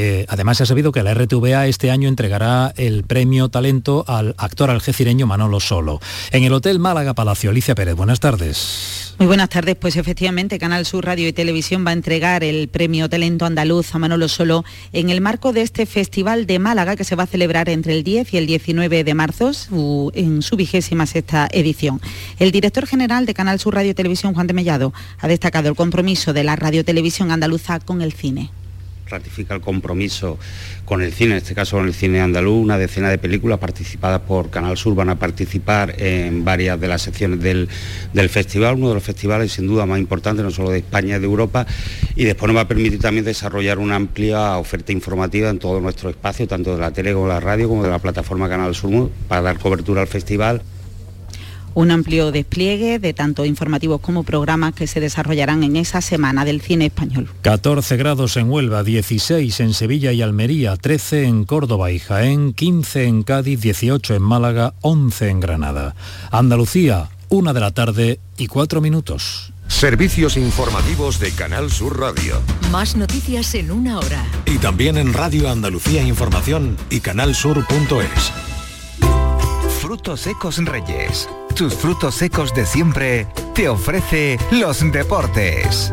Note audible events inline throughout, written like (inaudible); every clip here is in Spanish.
Eh, además, se ha sabido que la RTVA este año entregará el premio talento al actor algecireño Manolo Solo. En el Hotel Málaga Palacio, Alicia Pérez, buenas tardes. Muy buenas tardes, pues efectivamente Canal Sur Radio y Televisión va a entregar el premio Talento Andaluz a Manolo Solo en el marco de este Festival de Málaga que se va a celebrar entre el 10 y el 19 de marzo en su vigésima sexta edición. El director general de Canal Sur Radio y Televisión, Juan de Mellado, ha destacado el compromiso de la Radio Televisión andaluza con el cine ratifica el compromiso con el cine, en este caso con el cine andaluz, una decena de películas participadas por Canal Sur van a participar en varias de las secciones del, festival, uno de los festivales sin duda más importantes, no solo de España de Europa, y después nos va a permitir también desarrollar una amplia oferta informativa en todo nuestro espacio, tanto de la tele como de la radio, como de la plataforma Canal Sur, para dar cobertura al festival un amplio despliegue de tanto informativos como programas que se desarrollarán en esa semana del cine español. 14 grados en Huelva, 16 en Sevilla y Almería, 13 en Córdoba y Jaén, 15 en Cádiz, 18 en Málaga, 11 en Granada. Andalucía, una de la tarde y cuatro minutos. Servicios informativos de Canal Sur Radio. Más noticias en una hora. Y también en Radio Andalucía Información y canalsur.es. Frutos secos Reyes sus frutos secos de siempre, te ofrece los deportes.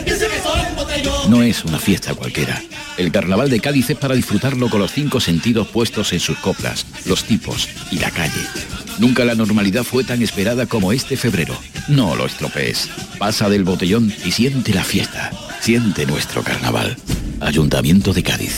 No es una fiesta cualquiera. El carnaval de Cádiz es para disfrutarlo con los cinco sentidos puestos en sus coplas, los tipos y la calle. Nunca la normalidad fue tan esperada como este febrero. No lo estropees. Pasa del botellón y siente la fiesta. Siente nuestro carnaval. Ayuntamiento de Cádiz.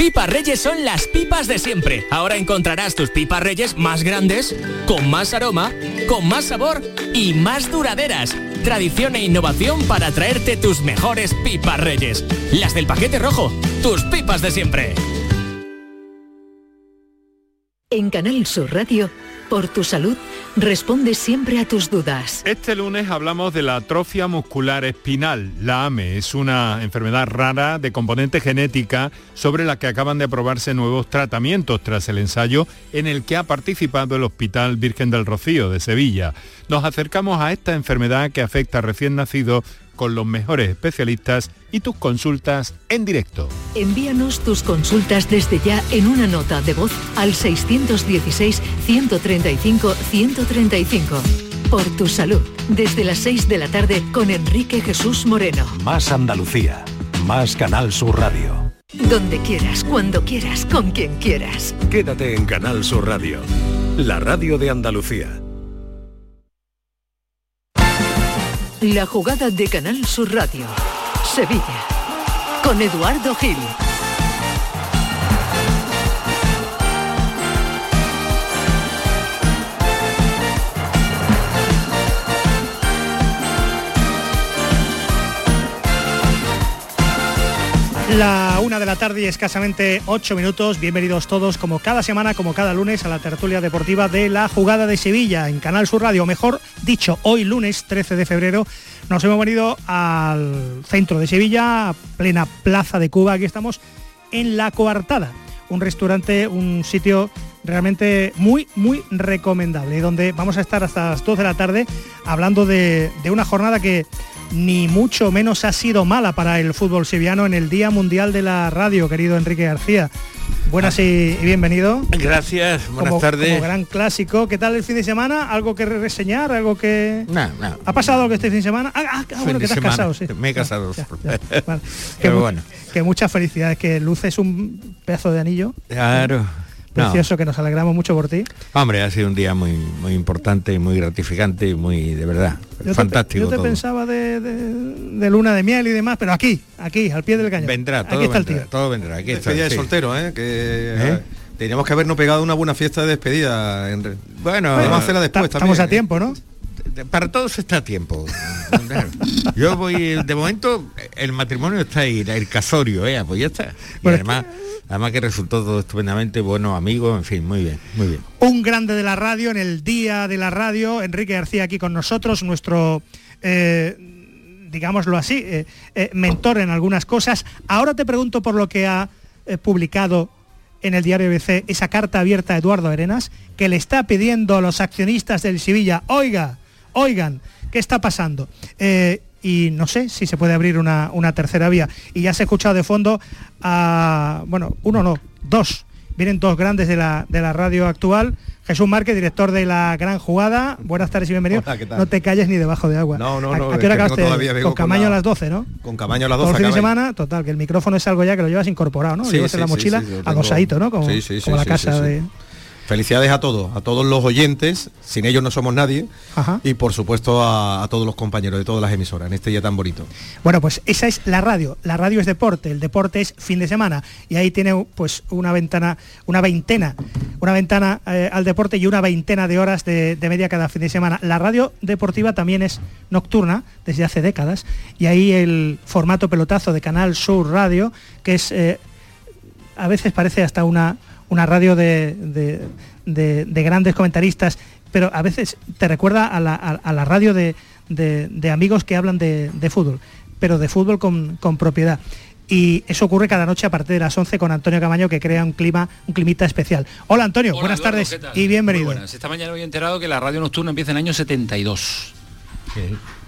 Pipas Reyes son las pipas de siempre. Ahora encontrarás tus pipas Reyes más grandes, con más aroma, con más sabor y más duraderas. Tradición e innovación para traerte tus mejores pipas Reyes. Las del paquete rojo, tus pipas de siempre. En Canal Sur Radio por tu salud, responde siempre a tus dudas. Este lunes hablamos de la atrofia muscular espinal. La AME es una enfermedad rara de componente genética sobre la que acaban de aprobarse nuevos tratamientos tras el ensayo en el que ha participado el Hospital Virgen del Rocío de Sevilla. Nos acercamos a esta enfermedad que afecta a recién nacidos con los mejores especialistas y tus consultas en directo. Envíanos tus consultas desde ya en una nota de voz al 616-135-135. Por tu salud, desde las 6 de la tarde con Enrique Jesús Moreno. Más Andalucía, más Canal Sur Radio. Donde quieras, cuando quieras, con quien quieras. Quédate en Canal Sur Radio, la radio de Andalucía. La jugada de Canal Sur Radio. Sevilla. Con Eduardo Gil. La una de la tarde y escasamente ocho minutos. Bienvenidos todos, como cada semana, como cada lunes, a la tertulia deportiva de la jugada de Sevilla en Canal Sur Radio. Mejor dicho, hoy lunes 13 de febrero nos hemos venido al centro de Sevilla, plena plaza de Cuba. Aquí estamos en La Coartada, un restaurante, un sitio realmente muy, muy recomendable, donde vamos a estar hasta las 2 de la tarde hablando de una jornada que ni mucho menos ha sido mala para el fútbol sevillano en el Día Mundial de la Radio, querido Enrique García. Buenas y, y bienvenido. Gracias, buenas Como- tardes. Como gran clásico. ¿Qué tal el fin de semana? ¿Algo que reseñar? ¿Algo que...? No, no. ¿Ha pasado algo este fin de semana? Ah, ah, ah, bueno, que te has semana. casado, sí. Me he casado. Ya, ya, vale. que, Pero bueno. que muchas felicidades, que luces un pedazo de anillo Claro. No. precioso, que nos alegramos mucho por ti. Hombre, ha sido un día muy, muy importante, muy gratificante y muy, de verdad, Yo te- fantástico yo te todo. pensaba de, de- de luna de miel y demás, pero aquí, aquí, al pie del cañón. Vendrá, todo aquí está el vendrá, tío. todo vendrá. Aquí está, Despedida de sí. soltero, ¿eh? Que ¿Eh? teníamos que habernos pegado una buena fiesta de despedida. En... re- Bueno, Podemos hacerla después Ta- también. Estamos a ¿eh? tiempo, ¿no? Para todos está a tiempo. Yo voy, de momento, el matrimonio está ahí, el casorio, ¿eh? Pues ya está. Y además, además que resultó todo estupendamente, buenos amigos, en fin, muy bien, muy bien. Un grande de la radio en el día de la radio, Enrique García aquí con nosotros, nuestro, eh, digámoslo así, eh, eh, mentor en algunas cosas. Ahora te pregunto por lo que ha eh, publicado en el diario BBC esa carta abierta a Eduardo Arenas, que le está pidiendo a los accionistas del Sevilla, oiga, oigan, ¿qué está pasando? Eh, y no sé si se puede abrir una, una tercera vía. Y ya se ha escuchado de fondo a, bueno, uno no, dos. Vienen dos grandes de la, de la radio actual. Jesús Márquez, director de La Gran Jugada. Buenas tardes y bienvenido. Hola, ¿qué tal? No te calles ni debajo de agua. No, no, ¿A- no, ¿A, qué hora acabaste? Con Camaño la- a las 12, ¿no? Con Camaño a las Todo 12 el fin de semana, total, que el micrófono es algo ya que lo llevas incorporado, ¿no? Lo Sí, llevas sí, en la mochila sí, lo tengo- ¿no? Como, Sí, sí, sí, como la casa de... Felicidades a todos, a todos los oyentes, sin ellos no somos nadie, Ajá. y por supuesto a, a todos los compañeros de todas las emisoras en este día tan bonito. Bueno, pues esa es la radio. La radio es deporte, el deporte es fin de semana. Y ahí tiene pues una ventana, una veintena, una ventana eh, al deporte y una veintena de horas de, de media cada fin de semana. La radio deportiva también es nocturna desde hace décadas. Y ahí el formato pelotazo de Canal Sur Radio, que es eh, a veces parece hasta una, una radio de, de- de- de grandes comentaristas, pero a veces te recuerda a la, a- a la radio de, amigos que hablan de, de fútbol, pero de fútbol con, con propiedad. Y eso ocurre cada noche a partir de las 11 con Antonio Camaño, que crea un clima, un climita especial. Hola Antonio, Hola, buenas Eduardo, tardes y bienvenido. Buenas. Esta mañana me había enterado que la radio nocturna empieza en el año 72.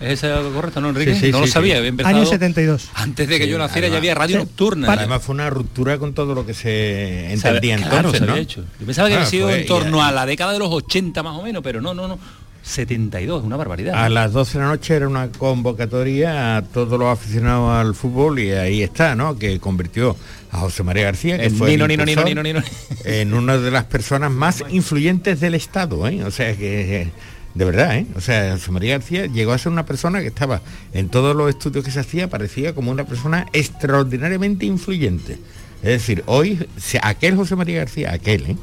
¿Es eso correcto, no, Enrique? Sí, sí, no lo sabía, sí. había empezado... Año 72. Antes de que Sí, yo naciera ya había radio Sí. nocturna. Para- Además fue una ruptura con todo lo que se entendía claro, entonces, se ¿no? había hecho. Yo pensaba que Ah, había sido fue- en torno a la década de los 80 más o menos, pero no, no, no. 72, una barbaridad. A las 12 de la noche era una convocatoria a todos los aficionados al fútbol y ahí está, ¿no? Que convirtió a José María García, que El fue el Nino, Nino, Nino, impulsor, Nino, Nino. en una de las personas más influyentes del Estado, ¿eh? O sea que, eh, de verdad, ¿eh? O sea, José María García llegó a ser una persona que estaba en todos los estudios que se hacía, parecía como una persona extraordinariamente influyente. Es decir, hoy, si aquel José María García, aquel, ¿eh?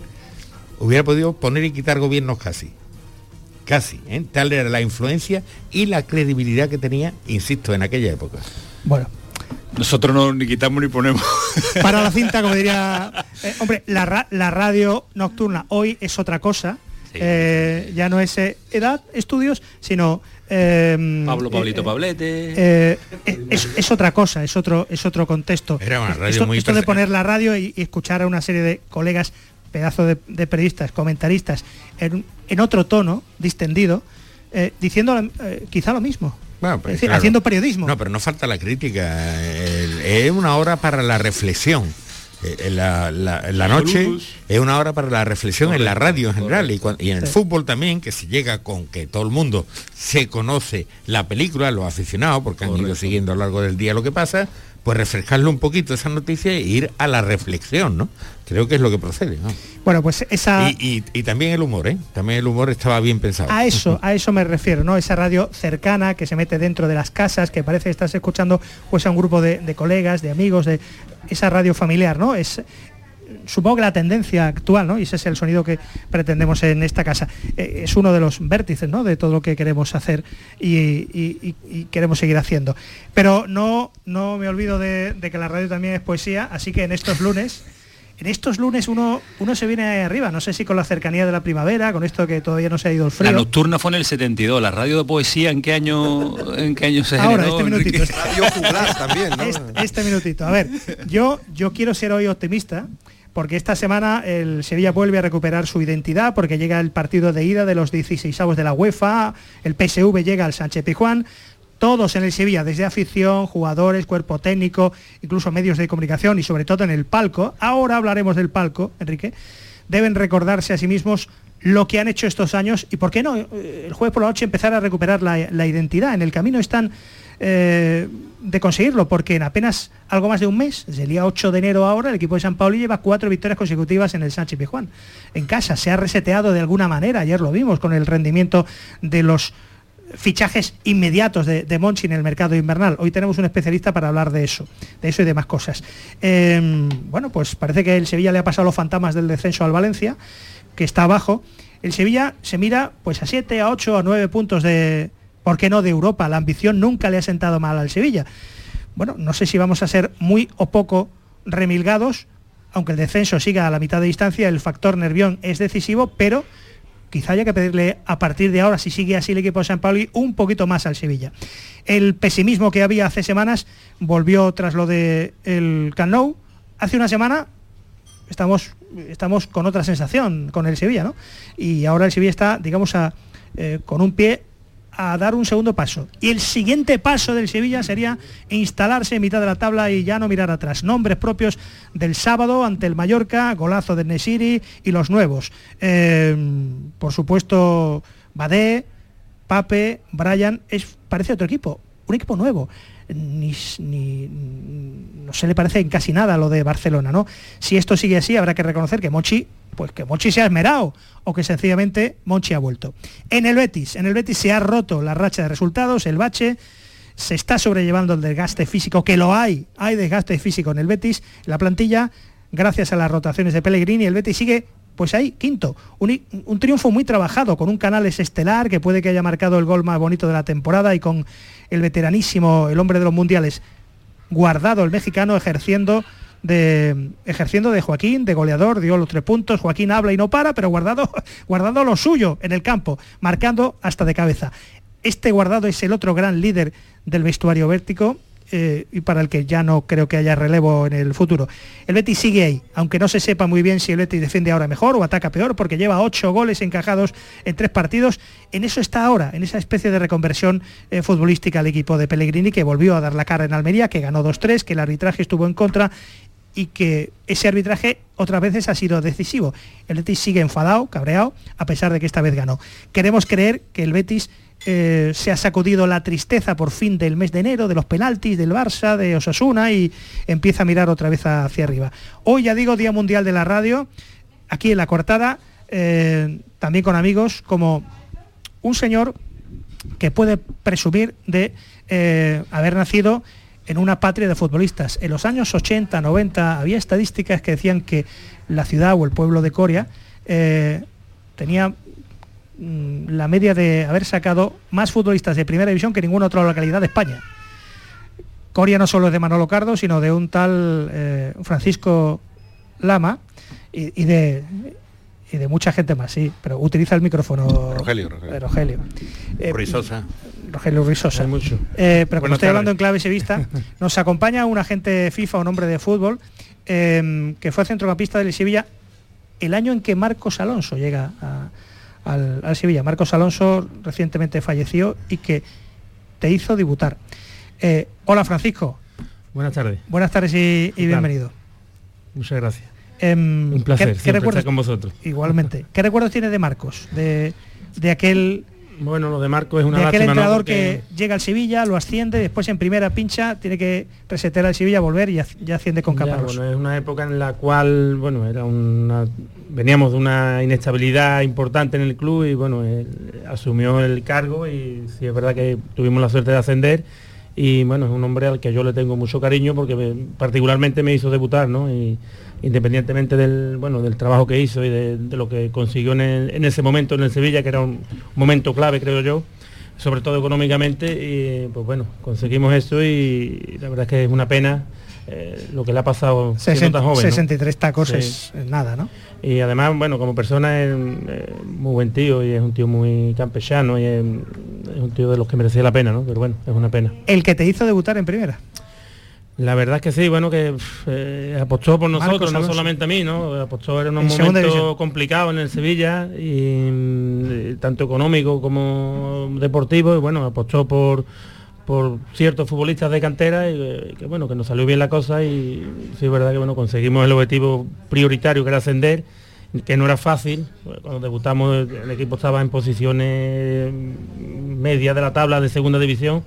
hubiera podido poner y quitar gobiernos casi. Casi, ¿eh? tal era la influencia y la credibilidad que tenía, insisto, en aquella época. Bueno, Nosotros no ni quitamos ni ponemos. para la cinta, como diría... (laughs) eh, hombre, la, ra- la radio nocturna hoy es otra cosa. Eh, ya no es eh, edad, estudios, sino... eh, Pablo, eh, Pablito, Pablete. es, es otra cosa, es otro, es otro contexto. Era una radio esto, muy esto de poner la radio y, y escuchar a una serie de colegas, pedazo de, de periodistas, comentaristas, en, en otro tono, distendido, eh, diciendo eh, quizá lo mismo. Bueno, pues, Es decir, claro. haciendo periodismo. No, pero no falta la crítica. Es una hora para la reflexión. Eh, La, la- la noche Saludos. es una hora para la reflexión en la radio en general y, y en el Sí. fútbol también, que se llega con que todo el mundo se conoce la película, los aficionados, porque han ido siguiendo a lo largo del día lo que pasa, pues refrescarle un poquito esa noticia e ir a la reflexión, ¿no? Creo que es lo que procede. ¿no? Bueno, pues esa... Y, y- y también el humor, ¿eh? También el humor estaba bien pensado. A (laughs) eso, a eso me refiero, ¿no? Esa radio cercana que se mete dentro de las casas, que parece que estás escuchando pues a un grupo de, de colegas, de amigos, de esa radio familiar, ¿no? Es supongo que la tendencia actual, ¿no? Y ese es el sonido que pretendemos en esta casa. Eh, es uno de los vértices, ¿no? De todo lo que queremos hacer y, queremos seguir haciendo. Pero no, no me olvido de, que la radio también es poesía, así que en estos lunes en estos lunes uno, uno se viene arriba, no sé si con la cercanía de la primavera, con esto que todavía no se ha ido el frío. La nocturna fue en el 72, la radio de poesía, ¿en qué año, en qué año se Ahora, este minutito. también, este, este, minutito. A ver, yo, yo quiero ser hoy optimista, porque esta semana el Sevilla vuelve a recuperar su identidad, porque llega el partido de ida de los 16 de la UEFA, el PSV llega al Sánchez Pijuán, todos en el Sevilla, desde afición, jugadores, cuerpo técnico, incluso medios de comunicación y sobre todo en el palco, ahora hablaremos del palco, Enrique, deben recordarse a sí mismos lo que han hecho estos años y por qué no eh, el jueves por la noche empezar a recuperar la, identidad. En el camino están eh, de conseguirlo, porque en apenas algo más de un mes, desde el día 8 de enero ahora, el equipo de San Paulo lleva cuatro victorias consecutivas en el Sánchez Pijuán. En casa se ha reseteado de alguna manera, ayer lo vimos con el rendimiento de los fichajes inmediatos de, Monchi en el mercado invernal. Hoy tenemos un especialista para hablar de eso, de eso y demás cosas. Em, bueno, pues parece que el Sevilla le ha pasado los fantasmas del descenso al Valencia, que está abajo. El Sevilla se mira pues a 7, a 8, a 9 puntos de, ¿por qué no de Europa? La ambición nunca le ha sentado mal al Sevilla. Bueno, no sé si vamos a ser muy o poco remilgados, aunque el descenso siga a la mitad de distancia, el factor Nervión es decisivo, pero quizá haya que pedirle a partir de ahora, si sigue así el equipo de San Pauli, un poquito más al Sevilla. El pesimismo que había hace semanas volvió tras lo del el Camp Hace una semana estamos, estamos con otra sensación con el Sevilla, ¿no? Y ahora el Sevilla está, digamos, a, eh, con un pie a dar un segundo paso. Y el siguiente paso del Sevilla sería instalarse en mitad de la tabla y ya no mirar atrás. Nombres propios del sábado ante el Mallorca, golazo de Nesiri y los nuevos. Eh, por supuesto, Badé, Pape, Brian, es, parece otro equipo, un equipo nuevo. Ni, no se le parece en casi nada lo de Barcelona, ¿no? Si esto sigue así, habrá que reconocer que Mochi pues que Monchi se ha esmerado o que sencillamente Monchi ha vuelto. En el Betis, en el Betis se ha roto la racha de resultados, el bache, se está sobrellevando el desgaste físico, que lo hay, hay desgaste físico en el Betis, la plantilla, gracias a las rotaciones de Pellegrini, el Betis sigue pues ahí, quinto, un, un, triunfo muy trabajado, con un Canales estelar que puede que haya marcado el gol más bonito de la temporada y con el veteranísimo, el hombre de los mundiales, guardado el mexicano ejerciendo de ejerciendo de Joaquín, de goleador, dio los tres puntos, Joaquín habla y no para, pero guardado, (laughs) guardado lo suyo en el campo, marcando hasta de cabeza. Este guardado es el otro gran líder del vestuario vértico eh, y para el que ya no creo que haya relevo en el futuro. El Betis sigue ahí, aunque no se sepa muy bien si el Betis defiende ahora mejor o ataca peor, porque lleva ocho goles encajados en tres partidos. En eso está ahora, en esa especie de reconversión eh, futbolística al equipo de Pellegrini, que volvió a dar la cara en Almería, que ganó 2-3, que el arbitraje estuvo en contra y que ese arbitraje otras veces ha sido decisivo. El Betis sigue enfadado, cabreado, a pesar de que esta vez ganó. Queremos creer que el Betis eh, se ha sacudido la tristeza por fin del mes de enero, de los penaltis, del Barça, de Osasuna y empieza a mirar otra vez hacia arriba. Hoy ya digo Día Mundial de la Radio, aquí en la cortada, eh, también con amigos como un señor que puede presumir de eh, haber nacido en una patria de futbolistas. En los años 80, 90 había estadísticas que decían que la ciudad o el pueblo de Coria eh, tenía mm, la media de haber sacado más futbolistas de primera división que ninguna otra localidad de España. Coria no solo es de Manolo Cardo, sino de un tal eh, Francisco Lama y, de, y de mucha gente más, sí, pero utiliza el micrófono. Rogelio, Rogelio. Rogelio. Eh, Risosa. Rogelio Risosa. mucho. Eh, pero como estoy hablando en clave sevista, (laughs) nos acompaña un agente FIFA, un hombre de fútbol, em, que fue centrocampista del Sevilla el año en que Marcos Alonso llega al, Sevilla. Marcos Alonso recientemente falleció y que te hizo debutar. Eh, hola Francisco. Buenas tardes. Buenas tardes y, bienvenido. Muchas gracias. Em, un placer ¿qué, estar con vosotros. Igualmente. ¿Qué recuerdos tiene de Marcos? De, de aquel bueno, lo de Marco es una de aquel entrenador que llega al Sevilla, lo asciende, después en primera pincha, tiene que resetear al Sevilla, volver y ya asciende con Caparrós. Bueno, es una época en la cual, bueno, era una veníamos de una inestabilidad importante en el club y bueno, asumió el cargo y sí es verdad que tuvimos la suerte de ascender y bueno, es un hombre al que yo le tengo mucho cariño porque me- particularmente me hizo debutar, ¿no? Y independientemente del, bueno, del trabajo que hizo y de, de lo que consiguió en, el- en ese momento en el Sevilla, que era un momento clave, creo yo, sobre todo económicamente, y pues bueno, conseguimos eso y la verdad es que es una pena eh, lo que le ha pasado siendo tan joven. ¿no? 63 tacos Sí. es, es nada, ¿no? Y además, bueno, como persona es muy buen tío y es un tío muy campechano y es, es un tío de los que merecía la pena, ¿no? Pero bueno, es una pena. El que te hizo debutar en primera. La verdad es que sí, bueno, que eh, apostó por Marcos nosotros, no solamente a mí, ¿no? Apostó en un En segunda momento división. complicado en el Sevilla, y, mm, tanto económico como deportivo, y bueno, apostó por por ciertos futbolistas de cantera y eh, que bueno, que nos salió bien la cosa y sí es verdad que bueno, conseguimos el objetivo prioritario que era ascender, que no era fácil, cuando debutamos el equipo estaba en posiciones medias de la tabla de segunda división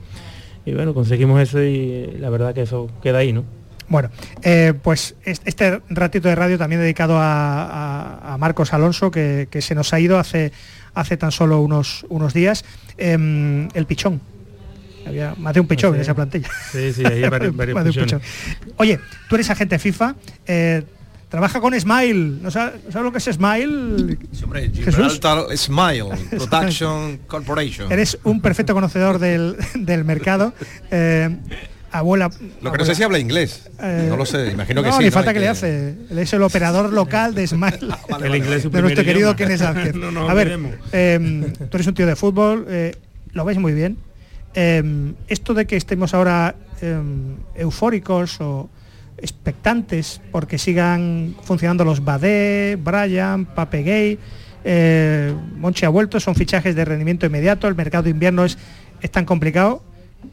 y bueno, conseguimos eso y la verdad que eso queda ahí, ¿no? Bueno, eh, pues es- este ratito de radio también dedicado a, a- a Marcos Alonso, que, que se nos ha ido hace, hace tan solo unos, unos días. Em, el pichón. Había más de un pichón sí. en esa plantilla. Sí, sí, hay (laughs) varios, varios pichón. Oye, tú eres agente FIFA, eh, trabaja con Smile. ¿No sabes, sabes lo que es Smile? Hombre, Jesús. Smile (laughs) Production Corporation. Eres un perfecto conocedor del, del mercado. Eh, abuela. Lo que no sé si habla inglés. Eh, no lo sé, imagino que no, sí. ni ¿no? falta que le hace. Él es el operador local de Smile. (laughs) El inglés de nuestro querido. Kenneth (laughs) Sánchez. No nos a ver, eh, tú eres un tío de fútbol, eh, lo ves muy bien. Eh, esto de que estemos ahora eh, eufóricos o expectantes porque sigan funcionando los Badé, Brian, Pape Gay, eh, Monchi ha vuelto, son fichajes de rendimiento inmediato, el mercado de invierno es, es tan complicado,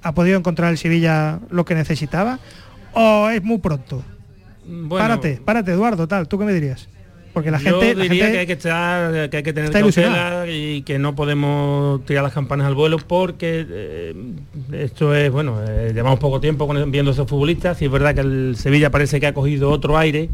¿ha podido encontrar el Sevilla lo que necesitaba? ¿O es muy pronto? Bueno, párate, párate Eduardo, tal, ¿tú qué me dirías? Porque la Yo gente, la diría gente- que hay que estar, que hay que tener cautela y que no podemos tirar las campanas al vuelo porque eh, esto es, bueno, eh, llevamos poco tiempo con- viendo esos futbolistas. Y es verdad que el Sevilla parece que ha cogido otro aire,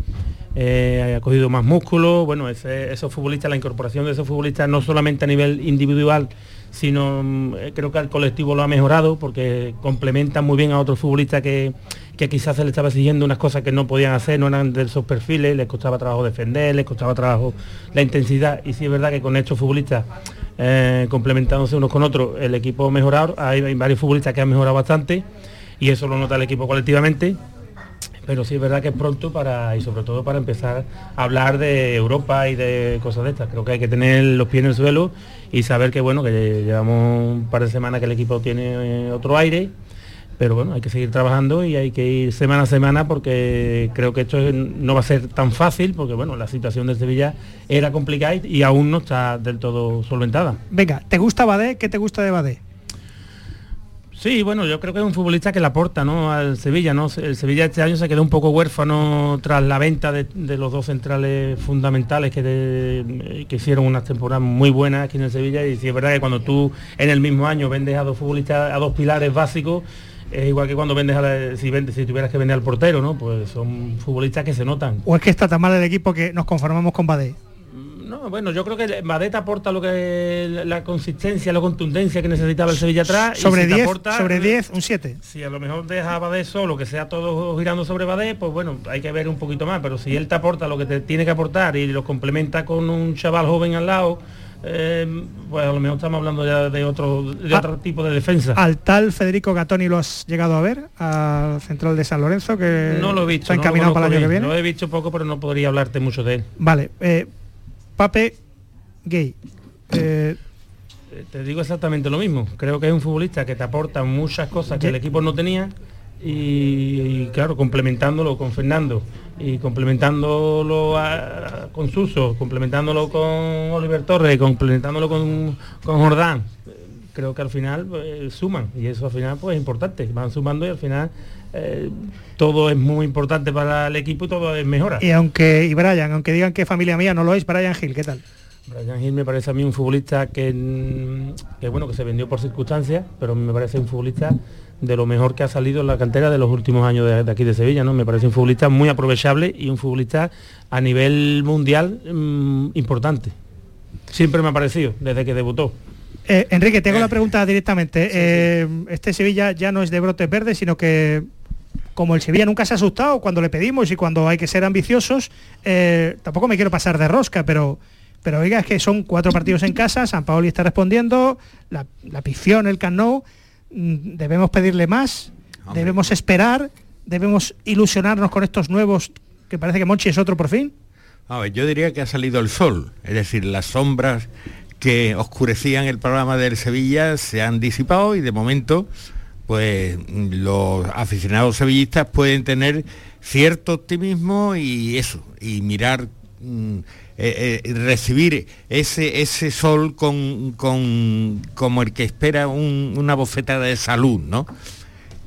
eh, ha cogido más músculo, bueno, ese- esos futbolistas, la incorporación de esos futbolistas no solamente a nivel individual, sino mm, eh, creo que el colectivo lo ha mejorado porque complementan muy bien a otros futbolistas que, que quizás se le estaba exigiendo unas cosas que no podían hacer, no eran de esos perfiles, les costaba trabajo defender, les costaba trabajo la intensidad. Y sí es verdad que con estos futbolistas eh, complementándose unos con otros el equipo ha mejorado, hay varios futbolistas que han mejorado bastante y eso lo nota el equipo colectivamente pero sí es verdad que es pronto para y sobre todo para empezar a hablar de Europa y de cosas de estas. Creo que hay que tener los pies en el suelo y saber que bueno, que llevamos un par de semanas que el equipo tiene otro aire, pero bueno, hay que seguir trabajando y hay que ir semana a semana porque creo que esto es- no va a ser tan fácil porque bueno, la situación de Sevilla era complicada y aún no está del todo solventada. Venga, ¿te gusta Badé? ¿Qué te gusta de Badé? Sí, bueno, yo creo que es un futbolista que le aporta ¿no? al Sevilla. ¿no? El Sevilla este año se quedó un poco huérfano tras la venta de, los dos centrales fundamentales que, que hicieron unas temporadas muy buenas aquí en el Sevilla. Y sí es verdad que cuando tú en el mismo año vendes a dos futbolistas, a dos pilares básicos, es igual que cuando vendes a la- si, vendes, si tuvieras que vender al portero, ¿no? Pues son futbolistas que se notan. ¿O es que está tan mal el equipo que nos conformamos con Badé? No, bueno, yo creo que Madeta aporta lo que la consistencia, la contundencia que necesitaba el Sevilla atrás. Sobre si te 10, aporta- sobre 10, un 7. si a lo mejor deja a Badé solo, que sea todo girando sobre Badé, pues bueno, hay que ver un poquito más, pero si él te aporta lo que te tiene que aportar y lo complementa con un chaval joven al lado, eh, pues a lo mejor estamos hablando ya de otro, de Ah, otro tipo de defensa. Al tal Federico Gatoni lo has llegado a ver, al central de San Lorenzo, que no lo he visto, está no lo encaminado para el año conozco que bien. viene. Lo he visto poco, pero no podría hablarte mucho de él. Vale, eh, Pape Gay. Eh, Eh, Te digo exactamente lo mismo. Creo que es un futbolista que te aporta muchas cosas que el equipo no tenía y, y, claro, complementándolo con Fernando y complementándolo a- con Suso, complementándolo con Oliver Torres, complementándolo con, con Jordán. eh, Creo que al final pues, suman y eso al final pues es importante. Van sumando y al final eh, todo es muy importante para el equipo y todo es mejora. y aunque y Brian, aunque digan que familia mía no lo es, Brian Gil, ¿qué tal? Brian Hill me parece a mí un futbolista que, mm, que, bueno que se vendió por circunstancias, pero me parece un futbolista de lo mejor que ha salido en la cantera de los últimos años de, de aquí de Sevilla, ¿no? Me parece un futbolista muy aprovechable y un futbolista a nivel mundial mm, importante. Siempre me ha parecido, desde que debutó. Eh, Enrique, te hago la pregunta directamente. Eh, este Sevilla ya no es de brotes verdes, sino que como el Sevilla nunca se ha asustado cuando le pedimos y cuando hay que ser ambiciosos, eh, tampoco me quiero pasar de rosca, pero pero oiga, es que son cuatro partidos en casa, San Paoli está respondiendo, la, la pifión, el Camp Nou, mm, debemos pedirle más, debemos esperar, debemos ilusionarnos con estos nuevos, que parece que Monchi es otro por fin. A ver, yo diría que ha salido el sol, es decir, las sombras que oscurecían el programa del Sevilla se han disipado y de momento pues los aficionados sevillistas pueden tener cierto optimismo y eso, y mirar, mm, eh, eh, recibir ese, ese sol con, con- como el que espera un- una bofetada de salud, ¿no?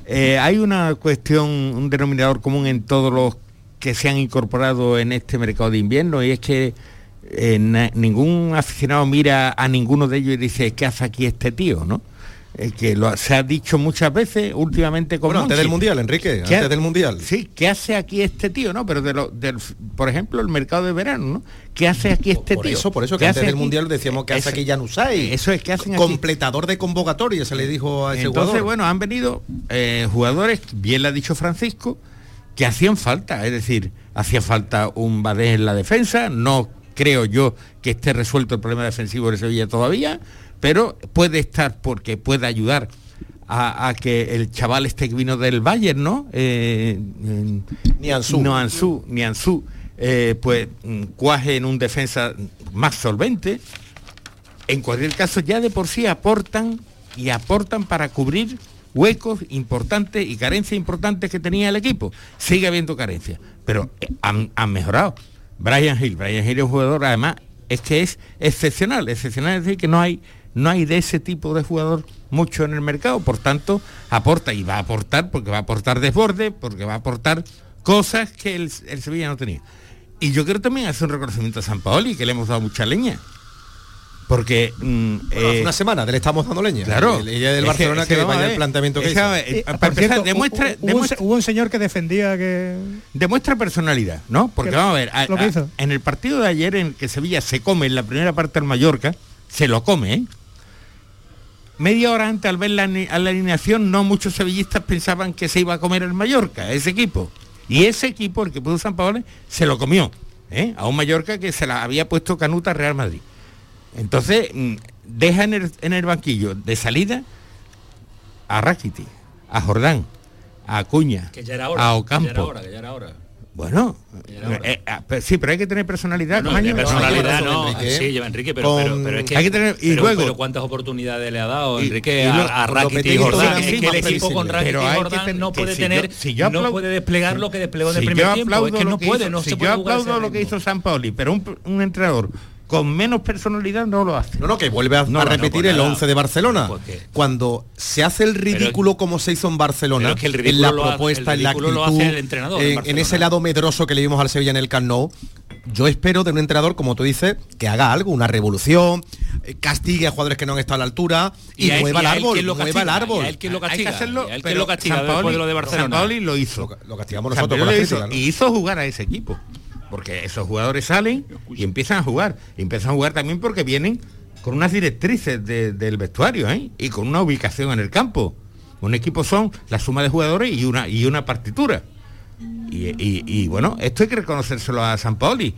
Eh, hay una cuestión, un denominador común en todos los que se han incorporado en este mercado de invierno y es que ningún aficionado mira a ninguno de ellos y dice, ¿qué hace aquí este tío? ¿no? Eh, que lo, se ha dicho muchas veces últimamente con Bueno, antes del Mundial, Enrique, ¿Qué antes ha- del Mundial. Sí, ¿qué hace aquí este tío? ¿no? Pero de lo, del, por ejemplo, el mercado de verano, ¿no? ¿Qué hace aquí este Por tío? eso, por eso ¿Qué que antes del aquí? Mundial decíamos que hace aquí Januzaj. Eso es que hacen aquí. Completador de convocatoria, se le dijo a ese Entonces, jugador. bueno, han venido eh, jugadores, bien le ha dicho Francisco, que hacían falta, es decir, hacía falta un Badés en la defensa, no creo yo que esté resuelto el problema defensivo de Sevilla todavía, pero puede estar porque puede ayudar a, a que el chaval este que vino del Bayern, ¿no? Eh, eh, Nianzú. No Nianzú, eh, pues mm, cuaje en un defensa más solvente. En cualquier caso, ya de por sí aportan y aportan para cubrir huecos importantes y carencias importantes que tenía el equipo. Sigue habiendo carencias, pero eh, han, han mejorado. Brian Hill, Brian Hill es un jugador, además, es que es excepcional, excepcional es decir que no hay, no hay de ese tipo de jugador mucho en el mercado, por tanto, aporta y va a aportar porque va a aportar desborde, porque va a aportar cosas que el, el Sevilla no tenía. Y yo quiero también hacer un reconocimiento a San Paoli, que le hemos dado mucha leña. Porque mm, Bueno, hace eh, una semana le estamos dando leña. Claro. El- Ella del que- Barcelona que, que vamos vaya a el ver. planteamiento que Es que, hizo. eh, Eh, para por empezar, cierto, demuestra, hu- hu- hubo, un, demuestra- hubo un señor que defendía que... demuestra personalidad, ¿no? Porque ¿Qué- vamos a ver, a- lo que a- hizo? en el partido de ayer en que Sevilla se come en la primera parte al Mallorca, se lo come, ¿eh? Media hora antes al ver la, a la alineación, no muchos sevillistas pensaban que se iba a comer el Mallorca, ese equipo. Y ese equipo, el que puso San Paolo, se lo comió, ¿eh? A un Mallorca que se la había puesto Canuta Real Madrid. Entonces, mm, deja en el, en el banquillo de salida a Rakiti, a Jordán, a Acuña, Que ya era hora. a Que ya era Ocampo. hora, que ya era hora. Bueno, eh, eh, sí, pero hay que tener personalidad. No, de personalidad no, Enrique. sí, lleva Enrique, pero, Con- pero, pero es que, Hay que tener- y pero, luego- pero cuántas oportunidades le ha dado Y- Enrique y a, luego- a con Rakitic y Jordán. Es que el equipo con. Rakitic y Jordán no puede si yo- tener, si yo no aplau- puede desplegar lo que desplegó en si el yo primer tiempo. Es que lo no puede, hizo- no si se yo puede aplaudo lo que hizo San Paoli, pero un, un entrenador con menos personalidad no lo hace. No, no, que vuelve a, No, a no, repetir el nada. 11 de Barcelona. Que- Cuando se hace el ridículo como se hizo en Barcelona, pero es que el en la hace- propuesta, el en la ridículo lo actitud, hace el entrenador en ese lado medroso que le vimos al Sevilla en el Camp Nou, yo espero de un entrenador, como tú dices, que haga algo, una revolución, eh, castigue a jugadores que no han estado a la altura y, a él- mueva y el árbol, quién lo mueva el castiga, árbol. y Hay que castiga, hacerlo, y pero lo castiga San después Paoli- de lo de Barcelona. San Paoli lo hizo. Lo, lo castigamos nosotros por la lo hizo, crítica, ¿no? y hizo jugar a ese equipo. Porque esos jugadores salen y empiezan a jugar. Y empiezan a jugar también porque vienen con unas directrices de- del vestuario ¿eh? y con una ubicación en el campo. Un equipo son la suma de jugadores y una, y una partitura. Y, y- y, bueno, esto hay que reconocérselo a San Paoli.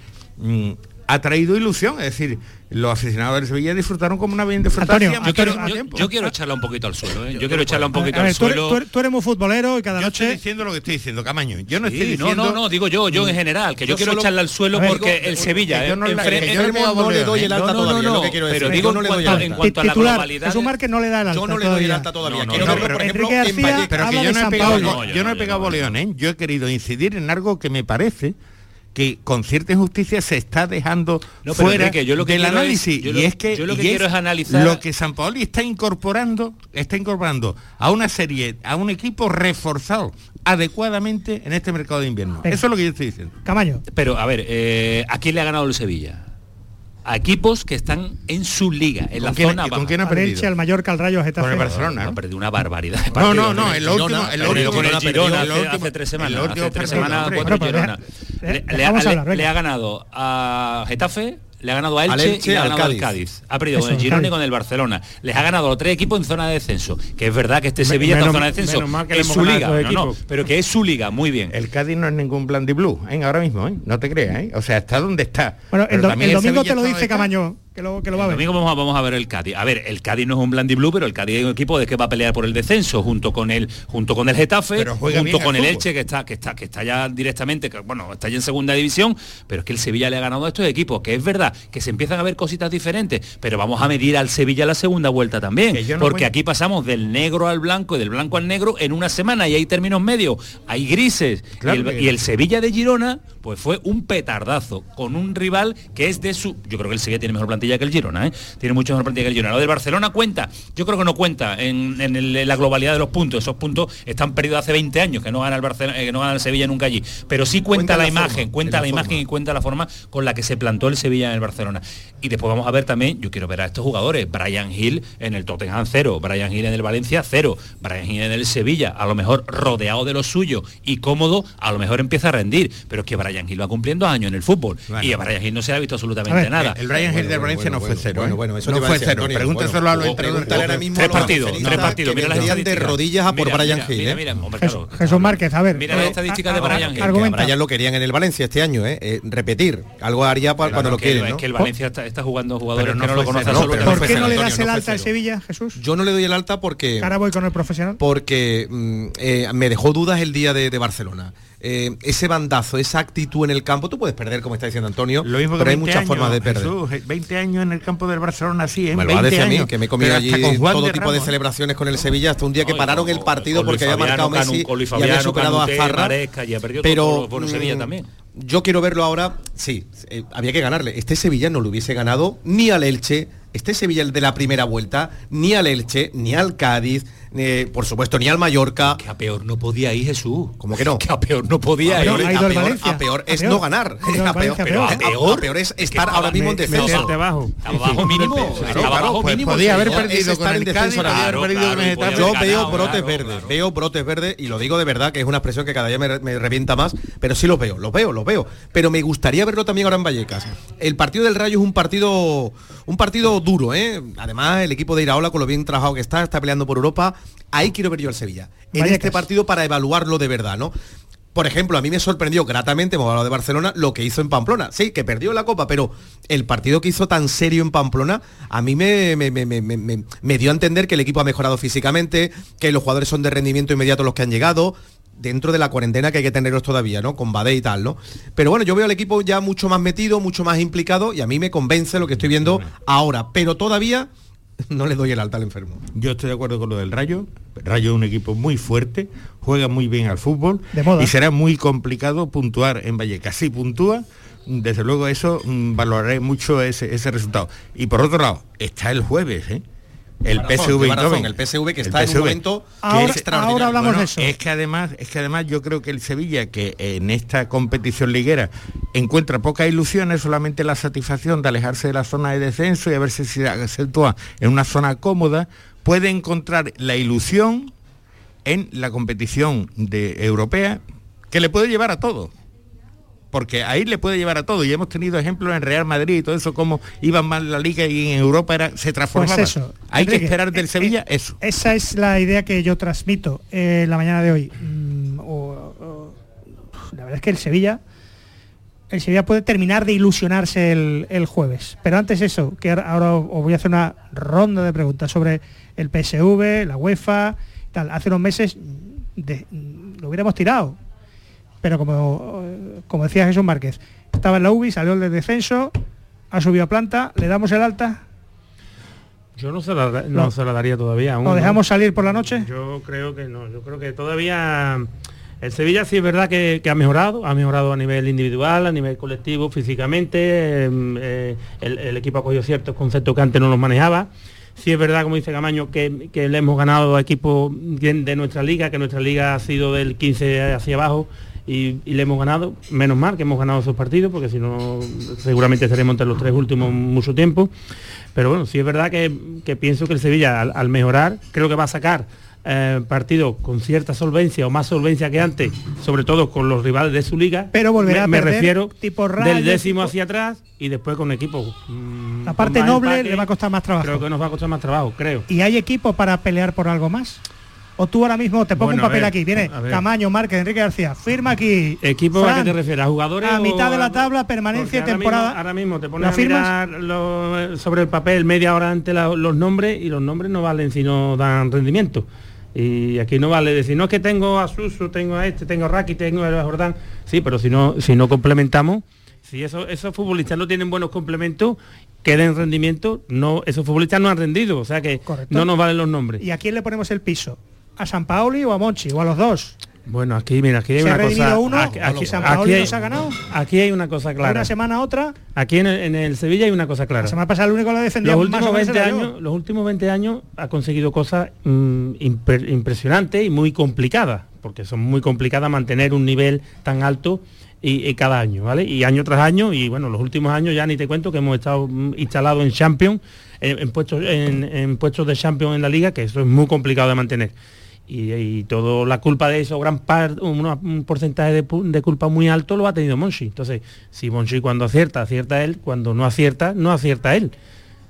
Ha traído ilusión, es decir, los aficionados del Sevilla disfrutaron como una bien disfrutado. Antonio, Yo quiero, yo, tiempo. yo quiero echarla un poquito al suelo, ¿eh? yo quiero echarla un poquito A ver, al tú, eres, suelo. tú eres- tú eres muy futbolero y cada Yo estoy noche... diciendo lo que estoy diciendo, Camaño. Yo no Sí, estoy no, diciendo... no, no, digo yo, yo en general, que yo, yo quiero solo- echarla al suelo ver, porque digo, el Sevilla yo no en- la- en- que en- yo no le no doy ¿eh? el No, alta no, no, todavía, no, lo que quiero pero digo no le doy el cuanto, alta. en cuanto a la globalidad. es un mar que no le da el alta Yo no le doy el alta todavía. No, no, no, pero que yo no he pegado, No, no no, no. boleón, ¿eh? Yo he querido incidir en algo que me parece que con cierta injusticia se está dejando No, fuera Enrique, yo lo que del es- análisis yo lo- y es que yo lo que y quiero es analizar- lo que San Paoli está incorporando está incorporando a una serie a un equipo reforzado adecuadamente en este mercado de invierno Venga. eso es lo que yo estoy diciendo Camaño. Pero a ver, eh, ¿a quién le ha ganado el Sevilla? A equipos que están en su liga, en la ¿Con quién- zona con baja. quién ha perdido? Elche, al Mallorca, al Rayo, Getafe. Con el Barcelona. Ha perdido una barbaridad. no no no Con el último el último con el Girona, hace, el último- hace tres semanas, el último hace tres semanas, cuatro Girona. venga. le ha ganado a Getafe, le ha ganado a Elche, Al Elche, y le ha ganado al Cádiz. Cádiz. Ha perdido Eso, con el Girona y con el Barcelona. Les ha ganado a los tres equipos en zona de descenso. Que es verdad que este Sevilla está en zona de descenso. menos mal que Es su liga. No, no, pero que es su liga, muy bien. El Cádiz no es ningún Blandi Blue, ¿eh? ahora mismo, ¿eh? no te creas, ¿eh? o sea, está donde está. Bueno, el, do- domingo Sevilla te lo dice está. Que lo, que lo va a El ver. domingo vamos a, vamos a ver el Cádiz. A ver, el Cádiz no es un Blandi Blue, pero el Cádiz es un equipo de que va a pelear por el descenso junto con el junto con el Getafe, junto con el. Elche que está que está que está ya directamente, que, bueno, está ya en segunda división, pero es que el Sevilla le ha ganado a estos equipos, que es verdad que se empiezan a ver cositas diferentes, pero vamos a medir al Sevilla la segunda vuelta también, no porque voy- aquí pasamos del negro al blanco y del blanco al negro en una semana y hay términos medios, hay grises Claro y, el, que- y el Sevilla de Girona pues fue un petardazo con un rival que es de su yo creo que el Sevilla tiene mejor plantilla que el Girona ¿eh? tiene mucho mejor plantilla que el Girona. Lo del Barcelona cuenta. Yo creo que no cuenta en, en el- en la globalidad de los puntos. Esos puntos están perdidos hace 20 años que no gana el Barcelona eh, que no gana el Sevilla nunca allí. Pero sí cuenta, Cuenta la, la imagen cuenta en la, la imagen y cuenta la forma con la que se plantó el Sevilla en el Barcelona y después vamos a ver también yo quiero ver a estos jugadores Brian Hill en el Tottenham cero Brian Hill en el Valencia cero Brian Hill en el Sevilla a lo mejor rodeado de lo suyo y cómodo a lo mejor empieza a rendir pero es que Brian Hill va cumpliendo años en el fútbol Bueno. y a Brian Hill no se le ha visto absolutamente ver, nada El Brian Hill Bueno, de bueno, Valencia bueno, no fue bueno, cero. bueno, ¿eh? bueno, eso no fue decir, cero. Bueno, a los entrenadores. ahora mismo tres partidos tres partidos mira las de rodillas a por Mira, Brian Hill, mira, ¿eh? mira, hombre, Jesús, claro. Jesús Márquez, a ver. Mira las eh, estadísticas de Brian Hill. Brian lo querían en el Valencia este año, repetir. Algo haría cuando lo quieren, Es que el Valencia está, está jugando jugadores no que no lo conocen no. ¿Por qué le das el alta al. Sevilla, Jesús? Yo no le doy el alta porque... Ahora voy con el profesional. porque mm, eh, me dejó dudas el día de, de Barcelona. Eh, ese bandazo, esa actitud en el campo, tú puedes perder, como está diciendo Antonio, Lo mismo que pero hay 20 muchas años, formas de perder. Jesús, 20 años en el campo del Barcelona, sí, ¿eh? Me lo va a 20 decir a mí, que me he comido allí todo de tipo de celebraciones con el Sevilla, hasta un día que pararon el partido porque había marcado Messi y había superado a perdido pero todo- bueno, mm, Sevilla también. Yo quiero verlo ahora, sí, eh, había que ganarle. Este Sevilla no lo hubiese ganado ni al Elche, este Sevilla el de la primera vuelta, ni al Elche, ni al Cádiz, ni, por supuesto, ni al Mallorca. Que a peor no podía ir Jesús. ¿Cómo que no? Que a peor no podía A ir. peor, ha a ido el peor- Valencia. a peor A es peor. no ganar. A peor, pero a peor. a peor es estar ahora mismo en descenso. Meterte abajo. Abajo mínimo. Abajo podía haber perdido con el Cádiz. Yo veo brotes claro, verdes, claro. veo brotes verdes y lo digo de verdad, que es una expresión que cada día me, me revienta más, pero sí los veo, los veo, los veo. Pero me gustaría verlo también ahora en Vallecas. El partido del Rayo es un partido un partido duro, ¿eh? Además, el equipo de Iraola, con lo bien trabajado que está, está peleando por Europa. Ahí quiero ver yo al Sevilla. En Vallecas. este partido para evaluarlo de verdad, ¿no? Por ejemplo, a mí me sorprendió gratamente, hemos hablado de Barcelona, lo que hizo en Pamplona. Sí, que perdió la Copa, pero el partido que hizo tan serio en Pamplona, a mí me, me- me- me- me- me dio a entender que el equipo ha mejorado físicamente, que los jugadores son de rendimiento inmediato los que han llegado, dentro de la cuarentena que hay que tenerlos todavía, ¿no? Con Badé y tal, ¿no? Pero bueno, yo veo al equipo ya mucho más metido, mucho más implicado, y a mí me convence lo que estoy viendo ahora. Pero todavía (laughs) no le doy el alta al enfermo. Yo estoy de acuerdo con lo del Rayo. Rayo es un equipo muy fuerte, juega muy bien al fútbol De moda. y será muy complicado puntuar en Vallecas. Si puntúa, desde luego eso mm, valoraré mucho ese, ese resultado. Y por otro lado, está el jueves, ¿eh? El PSV lleva razón, Eindhoven. el PSV que El está en un momento que Ahora- es extraordinario. ahora hablamos Bueno, de eso. Es que además, es que además yo creo que el Sevilla, que en esta competición liguera encuentra pocas ilusiones, solamente la satisfacción de alejarse de la zona de descenso y a ver si se acentúa en una zona cómoda, puede encontrar la ilusión en la competición de europea que le puede llevar a todo. Porque ahí le puede llevar a todo. Y hemos tenido ejemplos en Real Madrid y todo eso, como iban mal la liga y en Europa era, se transformaba. Pues eso. Hay que esperar del eh, Sevilla eh, eso. Esa es la idea que yo transmito eh, la mañana de hoy. Mm, o- o- la verdad es que el Sevilla, el Sevilla puede terminar de ilusionarse el, el jueves. Pero antes eso, que ahora- os voy a hacer una ronda de preguntas sobre el PSV, la UEFA, tal. Hace unos meses de- lo hubiéramos tirado. Pero como, como decía Jesús Márquez, estaba en la UBI, salió el de descenso, ha subido a planta, le damos el alta, Yo no se la, no No. se la daría todavía. aún, lo ¿no? dejamos salir por la noche. Yo creo que no, yo creo que todavía el Sevilla sí es verdad que, que ha mejorado, ha mejorado a nivel individual, a nivel colectivo, físicamente, eh, eh, el, el equipo ha cogido ciertos conceptos que antes no los manejaba. Sí es verdad, como dice Camaño, que, que le hemos ganado a equipos de, de nuestra liga, que nuestra liga ha sido del 15 hacia abajo y, y le hemos ganado, menos mal que hemos ganado esos partidos, porque si no seguramente estaremos entre los tres últimos mucho tiempo. Pero bueno, sí es verdad que, que pienso que el Sevilla al, al mejorar creo que va a sacar eh, partidos con cierta solvencia o más solvencia que antes, sobre todo con los rivales de su liga. Pero volverá me, a me perder refiero tipo del décimo tipo- hacia atrás y después con equipos. mm, La parte noble empaque, le va a costar más trabajo. Creo que nos va a costar más trabajo, creo. ¿Y hay equipo para pelear por algo más? O tú ahora mismo te pongo Bueno, un papel ver, aquí, viene. Camaño, Márquez, Enrique García, firma aquí. ¿Equipo a qué te refieres? ¿A jugadores? A o mitad de la tabla, permanencia y temporada. Mismo, ahora mismo te pones ¿La a mirar lo- sobre el papel media hora antes la- los nombres y los nombres no valen si no dan rendimiento. Y aquí no vale decir, no es que tengo a Suso, tengo a este, tengo a Raki, tengo a Jordán. Sí, pero si no, si no complementamos, si eso- esos futbolistas no tienen buenos complementos, queden en rendimiento, no, esos futbolistas no han rendido, o sea que no nos valen los nombres. ¿Y a quién le ponemos el piso? ¿A San Paoli o a Monchi? ¿O a los dos? Bueno, aquí mira, aquí hay ¿Se ha una cosa. uno? aquí, ¿O aquí- San aquí hay, no se ha ganado? aquí hay una cosa clara. Una semana otra. Aquí en el, en el Sevilla hay una cosa clara. La semana pasada el único lo defendía los últimos menos 20 era yo. años, los últimos 20 años ha conseguido cosas mm, imper- impresionantes y muy complicadas, porque son muy complicadas mantener un nivel tan alto y, y cada año, ¿vale? Y año tras año, y bueno, los últimos años ya ni te cuento que hemos estado mm, instalados en Champions, en, en puestos, en, en puestos de Champions en la liga, que eso es muy complicado de mantener. Y, y todo la culpa de eso, gran parte, un porcentaje de, culpa muy alto lo ha tenido Monchi. Entonces, si Monchi cuando acierta, acierta él, cuando no acierta, no acierta él.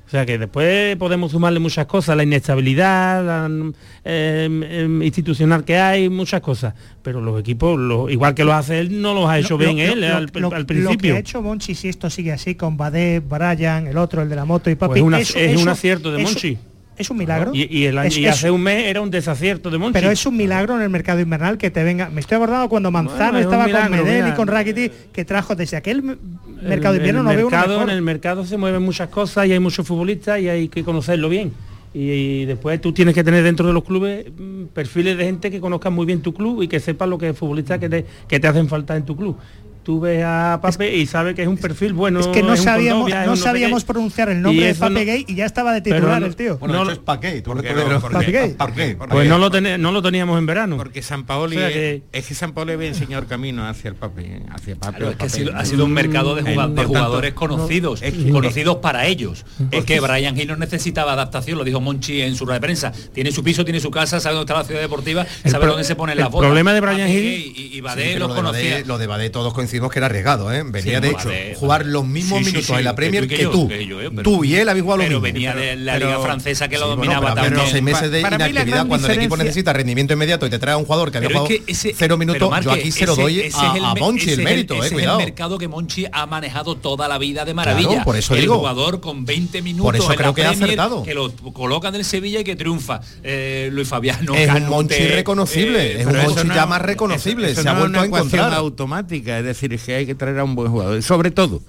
O sea que después podemos sumarle muchas cosas, la inestabilidad la, em, em, institucional que hay, muchas cosas. Pero los equipos, lo- igual que lo hace él, no los ha hecho Lo- bien lo- él al, al Lo principio. que ha hecho Monchi, si esto sigue así con Badé, Brian, el otro, el de la moto y Papi, Pues una- eso- es un acierto de eso- Monchi. Es un milagro. Y, y el año- Es- y es- hace un mes era un desacierto de Monchi. Pero es un milagro en el mercado invernal que te venga. Me estoy acordando cuando Manzano Bueno, es un estaba milagro, con Medel y con Rakitic, que trajo desde aquel me- El- mercado invierno veo uno mejor. En el mercado se mueven muchas cosas y hay muchos futbolistas y hay que conocerlo bien. Y, y después tú tienes que tener dentro de los clubes mm, perfiles de gente que conozcan muy bien tu club y que sepan lo que es futbolista que te, que te hacen falta en tu club. Tú ves a Pape y sabes que es un perfil bueno. es que no es sabíamos, es no sabíamos qué. pronunciar el nombre de Pape no- Gay y ya estaba de titular no- el tío. Bueno, No eso es Paquet, Paquet, Paquet, porque- Pues no lo, tene- no lo teníamos en verano. Porque San Paoli O sea es- que- es que San Paoli había enseñado el camino hacia el papel, hacia el papel. Claro, es que ha sido, ha sido un mercado de, juga- de jugadores conocidos, conocidos para ellos. Porque Brian Hill no necesitaba adaptación, lo dijo Monchi en su rueda de prensa. Tiene su piso, tiene su casa, sabe dónde está la ciudad deportiva, El sabe dónde se ponen el las botas. problema de Brian Pape Hill- y, Badé los lo de conocía. Lo de Badé todos coincidimos que era arriesgado, ¿eh? Venía Sí, de hecho jugar los mismos Sí, minutos sí, en la que Premier tú que, tú. yo, eh, tú y él habéis jugado lo pero mismo. venía de la Pero- liga francesa que lo bueno, dominaba pero también. seis meses de Para inactividad cuando el equipo necesita rendimiento inmediato y te trae a un jugador que había es jugado que ese, cero minutos, pero, yo Marque, aquí se lo ese- doy ese a, es el a Monchi ese el es mérito, ese eh, es cuidado. el mercado que Monchi ha manejado toda la vida de maravilla. Claro, por eso el digo. jugador con 20 minutos Por eso en creo la que ha acertado. que lo colocan del Sevilla y que triunfa. Eh, Luis Fabiano, Es un Monchi reconocible, eh, es un Monchi ya más reconocible, se ha es vuelto a encontrar. automática, es decir, es que hay que traer a un buen jugador. Sobre todo,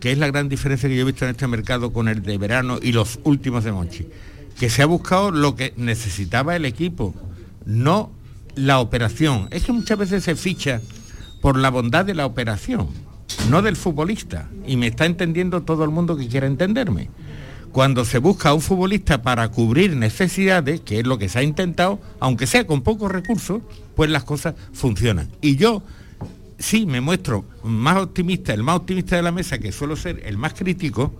que es la gran diferencia que yo he visto en este mercado con el de verano y los últimos de Monchi, que se ha buscado lo que necesitaba el equipo, no la operación. Es que muchas veces se ficha por la bondad de la operación, no del futbolista. Y me está entendiendo todo el mundo que quiera entenderme. Cuando se busca a un futbolista para cubrir necesidades, que es lo que se ha intentado, aunque sea con pocos recursos, pues las cosas funcionan. Y yo sí me muestro más optimista, el más optimista de la mesa, que suelo ser el más crítico.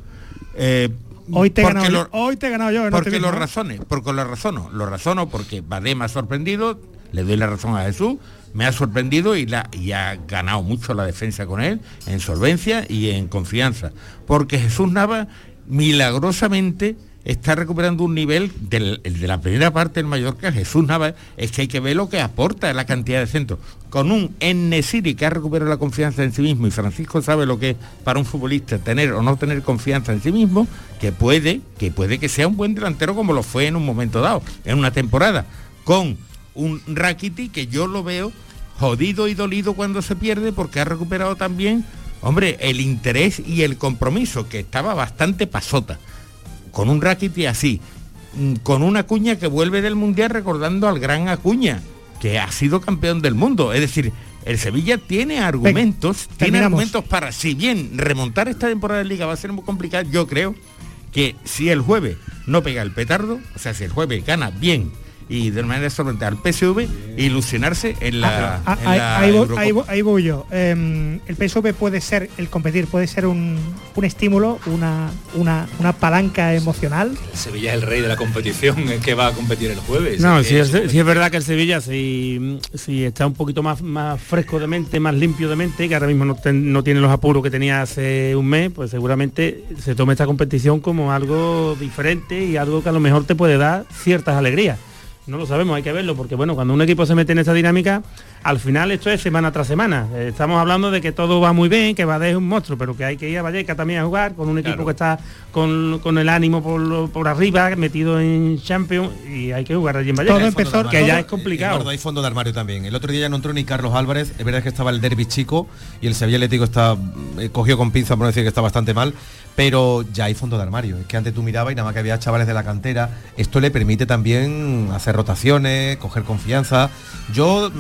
eh, Hoy te he ganado lo- yo, hoy te he ganado yo. no porque te lo ¿no? razones, porque lo razono, lo razono porque Badé me ha sorprendido, le doy la razón a Jesús, me ha sorprendido y, la, y ha ganado mucho la defensa con él, en solvencia y en confianza. Porque Jesús Nava milagrosamente está recuperando un nivel del, el de la primera parte del Mallorca, Jesús Nava, es que hay que ver lo que aporta la cantidad de centros. Con un Enesiri que ha recuperado la confianza en sí mismo y Francisco sabe lo que es para un futbolista tener o no tener confianza en sí mismo, que puede, que puede que sea un buen delantero como lo fue en un momento dado, en una temporada, con un Rakiti que yo lo veo jodido y dolido cuando se pierde porque ha recuperado también, hombre, el interés y el compromiso, que estaba bastante pasota con un Rakiti así, mm, con una Acuña que vuelve del Mundial recordando al gran Acuña, que ha sido campeón del mundo. Es decir, el Sevilla tiene argumentos, tiene argumentos para, si bien remontar esta temporada de liga va a ser muy complicado, yo creo que si el jueves no pega el petardo, o sea, si el jueves gana bien y de manera sorprendente al PSV e ilusionarse en la, Ah, en ahí, la ahí voy, ahí voy- ahí voy yo. Em, el PSV puede ser, el competir puede ser un, un estímulo, una, una, una palanca emocional. Sevilla es el rey de la competición, es que va a competir el jueves. No, Es que es, sí es verdad que el Sevilla si, si está un poquito más, más fresco de mente, más limpio de mente, que ahora mismo no, ten- no tiene los apuros que tenía hace un mes, pues seguramente se tome esta competición como algo diferente y algo que a lo mejor te puede dar ciertas alegrías. No lo sabemos, hay que verlo, porque bueno, cuando un equipo se mete en esta dinámica, al final esto es semana tras semana. Eh, Estamos hablando de que todo va muy bien, que Badé es un monstruo, pero que hay que ir a Valleca también a jugar con un equipo que está con, con el ánimo por, lo- por arriba, metido en Champions, y hay que jugar allí en Valleca. Todo empezó- que ya es complicado. Hay fondo de armario también. El otro día ya no entró ni Carlos Álvarez. Es verdad que estaba el derby chico y el Sevilla Atlético está eh, cogió con pinza por decir que está bastante mal. Pero ya hay fondo de armario. Es que antes tú mirabas y nada más que había chavales de la cantera. Esto le permite también hacer rotaciones, coger confianza. Yo,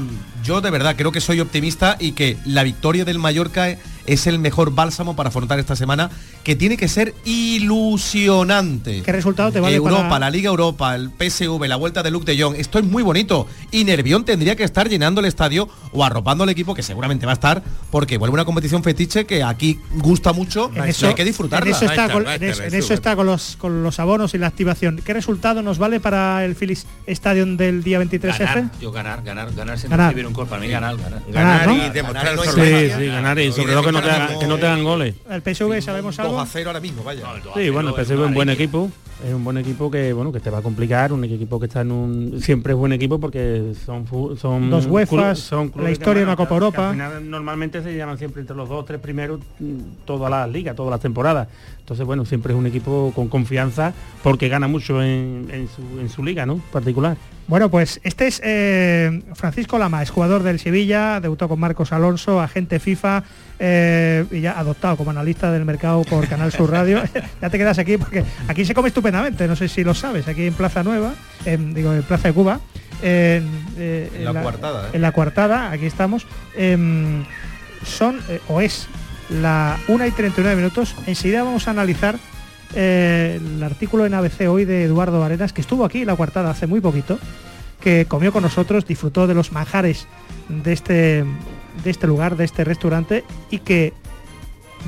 yo de verdad creo que soy optimista y que la victoria del Mallorca es el mejor bálsamo para afrontar esta semana, que tiene que ser ilusionante. ¿Qué resultado te vale Europa, para- la Liga Europa, el PSV, la vuelta de Luke de Jong, esto es muy bonito. Y Nervión tendría que estar llenando el estadio o arropando al equipo, que seguramente va a estar, porque vuelve una competición fetiche que aquí gusta mucho En y eso, hay que disfrutarla. en eso está, con, en eso- en eso está con los con los abonos y la activación. ¿Qué resultado nos vale para el Phillies Stadium del día 23F? Ganar, yo ganar, ganar, ganar Ganar. Gol. Para mí ganar, ganar. Ganar, ¿no? y demostrar es solvencia. Sí, sí, ganar y sobre todo que no te, hagan- que no te hagan goles. ¿El PSV sabemos 2 algo? a 0 ahora mismo, vaya. Sí, bueno, el PSV es un buen equipo, es un buen equipo que bueno que te va a complicar, un equipo que está en un siempre es buen equipo porque son son Dos UEFAs, son la historia de una Copa Europa. al final normalmente se llaman siempre entre los dos o tres primeros mm, todas las ligas, todas las temporadas. Entonces, bueno, siempre es un equipo con confianza porque gana mucho en, en su, en su liga, ¿no? Particular. Bueno, pues este es eh, Francisco Lama, es jugador del Sevilla, debutó con Marcos Alonso, agente FIFA eh, y ya adoptado como analista del mercado por Canal Sur Radio. (laughs) ya te quedas aquí porque aquí se come estupendamente, no sé si lo sabes, aquí en Plaza Nueva, en, digo en Plaza de Cuba. En, eh, En la coartada, ¿eh? En la coartada, aquí estamos. Em, son, eh, o es, la 1 y 39 minutos. Enseguida vamos a analizar eh, el artículo en ABC hoy de Eduardo Arenas, que estuvo aquí en la coartada hace muy poquito, que comió con nosotros, disfrutó de los manjares de este, de este lugar, de este restaurante, y que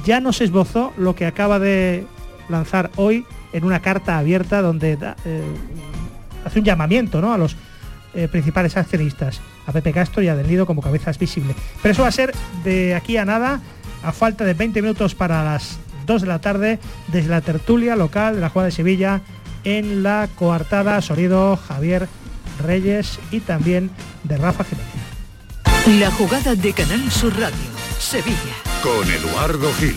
ya nos esbozó lo que acaba de lanzar hoy en una carta abierta donde eh, hace un llamamiento ¿no? a los eh, principales accionistas, a Pepe Castro y a Del Nido como cabezas visibles. Pero eso va a ser de aquí a nada, a falta de 20 minutos para las 2 de la tarde, desde la tertulia local de la Jugada de Sevilla, en la coartada Sorido, Javier Reyes y también de Rafa Jiménez. La jugada de Canal Sur Radio, Sevilla. Con Eduardo Gil.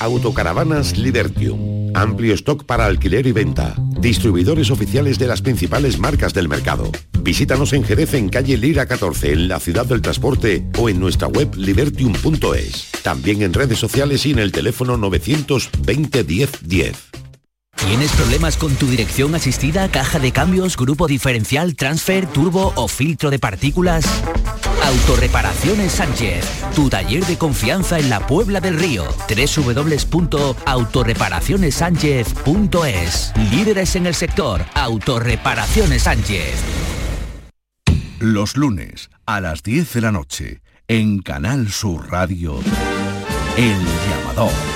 Autocaravanas Libertium. Amplio stock para alquiler y venta. Distribuidores oficiales de las principales marcas del mercado. Visítanos en Jerez en calle Lira 14 en la ciudad del transporte o en nuestra web libertium.es. También en redes sociales y en el teléfono 920 10 10. ¿Tienes problemas con tu dirección asistida, caja de cambios, grupo diferencial, transfer, turbo o filtro de partículas? Autorreparaciones Sánchez, tu taller de confianza en la Puebla del Río. www.autorreparacionessánchez.es. Líderes en el sector, Autorreparaciones Sánchez. Los lunes a las 10 de la noche en Canal Sur Radio. El llamador.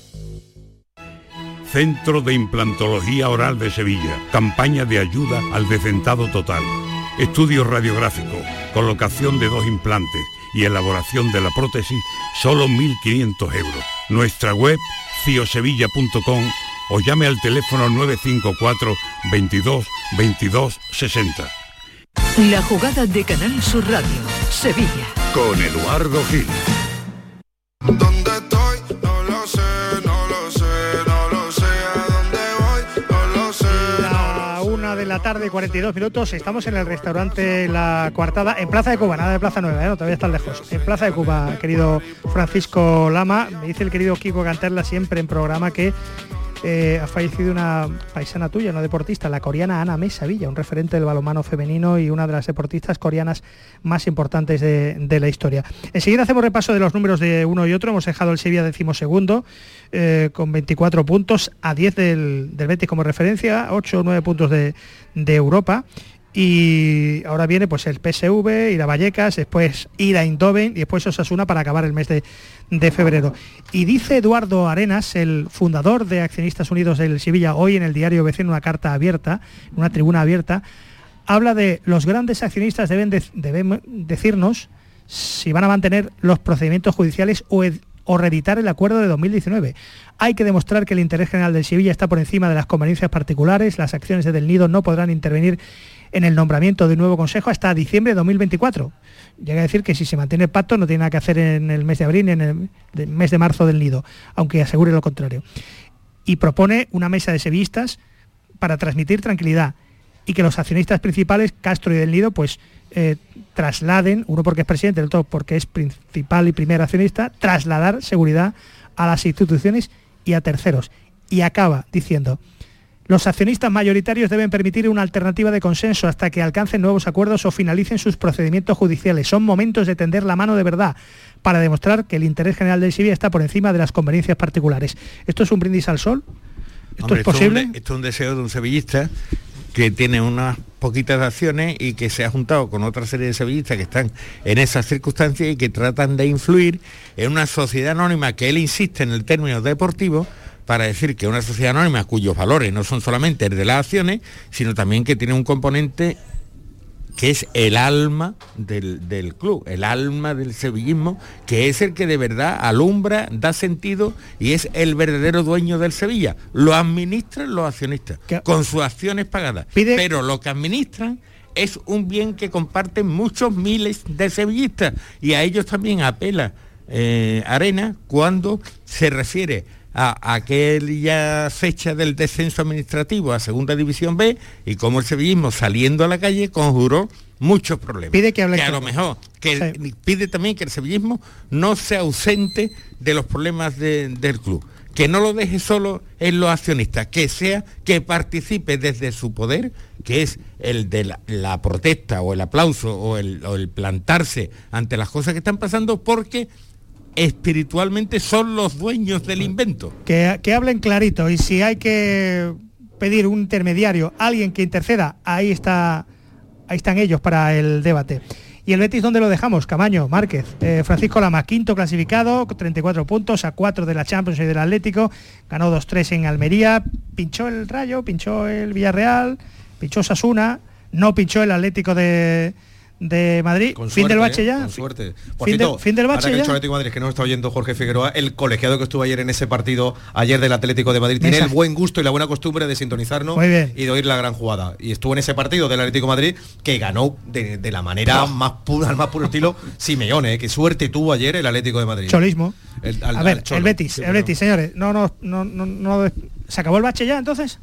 Centro de Implantología Oral de Sevilla. Campaña de ayuda al decentado total. Estudio radiográfico. Colocación de dos implantes. y elaboración de la prótesis, solo 1.500 euros. Nuestra web, ciosevilla.com o llame al teléfono 954 22 22 60. La jugada de Canal Sur Radio, Sevilla. Con Eduardo Gil. La tarde, 42 minutos. Estamos en el restaurante La Coartada, en Plaza de Cuba, nada de Plaza Nueva, ¿eh? no, todavía están lejos. En Plaza de Cuba, querido Francisco Lama, me dice el querido Kiko Canterla siempre en programa que eh, ha fallecido una paisana tuya, una deportista, la coreana Ana Mesa Villa, un referente del balonmano femenino y una de las deportistas coreanas más importantes de, la historia. Enseguida hacemos repaso de los números de uno y otro. Hemos dejado el Sevilla decimosegundo eh, con 24 puntos, a 10 del, del Betis como referencia, 8 o 9 puntos de Europa. Y ahora viene pues el PSV, ir a Vallecas, después ir a Eindhoven y después Osasuna para acabar el mes de, de febrero. Y dice Eduardo Arenas, el fundador de Accionistas Unidos del Sevilla, hoy en el diario BC en una carta abierta, una tribuna abierta, habla de los grandes accionistas deben, de- deben decirnos si van a mantener los procedimientos judiciales o, o reeditar el acuerdo de 2019. Hay que demostrar que el interés general del Sevilla está por encima de las conveniencias particulares. Las acciones de Del Nido no podrán intervenir en el nombramiento de nuevo consejo hasta diciembre de 2024. Llega a decir que si se mantiene el pacto no tiene nada que hacer en el mes de abril ni en el mes de marzo del Nido, aunque asegure lo contrario. Y propone una mesa de sevillistas para transmitir tranquilidad y que los accionistas principales, Castro y Del Nido, pues eh, trasladen, uno porque es presidente, el otro porque es principal y primer accionista, trasladar seguridad a las instituciones y a terceros. Y acaba diciendo, los accionistas mayoritarios deben permitir una alternativa de consenso hasta que alcancen nuevos acuerdos o finalicen sus procedimientos judiciales. Son momentos de tender la mano de verdad para demostrar que el interés general del Sevilla está por encima de las conveniencias particulares. ¿Esto es un brindis al sol? ¿Esto Hombre, es posible? un Esto es un deseo de un sevillista que tiene unas poquitas acciones y que se ha juntado con otra serie de sevillistas que están en esas circunstancias y que tratan de influir en una sociedad anónima que él insiste en el término deportivo para decir que una sociedad anónima cuyos valores no son solamente el de las acciones, sino también que tiene un componente que es el alma del, del club, el alma del sevillismo, que es el que de verdad alumbra, da sentido y es el verdadero dueño del Sevilla. Lo administran los accionistas, con sus acciones pagadas. Pero lo que administran es un bien que comparten muchos miles de sevillistas y a ellos también apela eh, Arena cuando se refiere a aquella fecha del descenso administrativo a Segunda División B y como el sevillismo saliendo a la calle conjuró muchos problemas. Pide que hable a lo mejor, que pide también que el sevillismo no se ausente de los problemas de- del club. Que no lo deje solo en los accionistas, que sea, que participe desde su poder, que es el de la, la protesta o el aplauso o el, o el plantarse ante las cosas que están pasando, porque espiritualmente son los dueños del invento. que, que hablen clarito y si hay que pedir un intermediario, alguien que interceda, ahí está, ahí están ellos para el debate. ¿Y el Betis dónde lo dejamos? Camaño, Márquez, eh, Francisco Lama, quinto clasificado, con 34 puntos, a 4 de la Champions y del Atlético, ganó 2-3 en Almería, pinchó el Rayo, pinchó el Villarreal, pinchó Sasuna, no pinchó el Atlético de, de Madrid. Con fin suerte, del bache ¿eh? ya. Con suerte. Por Fin, cierto, del, fin del ahora bache que ha ya. dicho Atlético de Madrid, que no está oyendo Jorge Figueroa, el colegiado que estuvo ayer en ese partido, ayer del Atlético de Madrid, tiene el buen gusto y la buena costumbre de sintonizarnos Muy bien. y de oír la gran jugada. Y estuvo en ese partido del Atlético de Madrid que ganó de, de la manera más pura, al más puro estilo Simeone. ¿eh? Qué suerte tuvo ayer el Atlético de Madrid. Cholismo. El- al- a ver, el Betis, Sí, el Betis, señores. No, no, no, no, no- ¿Se acabó el bache ya entonces?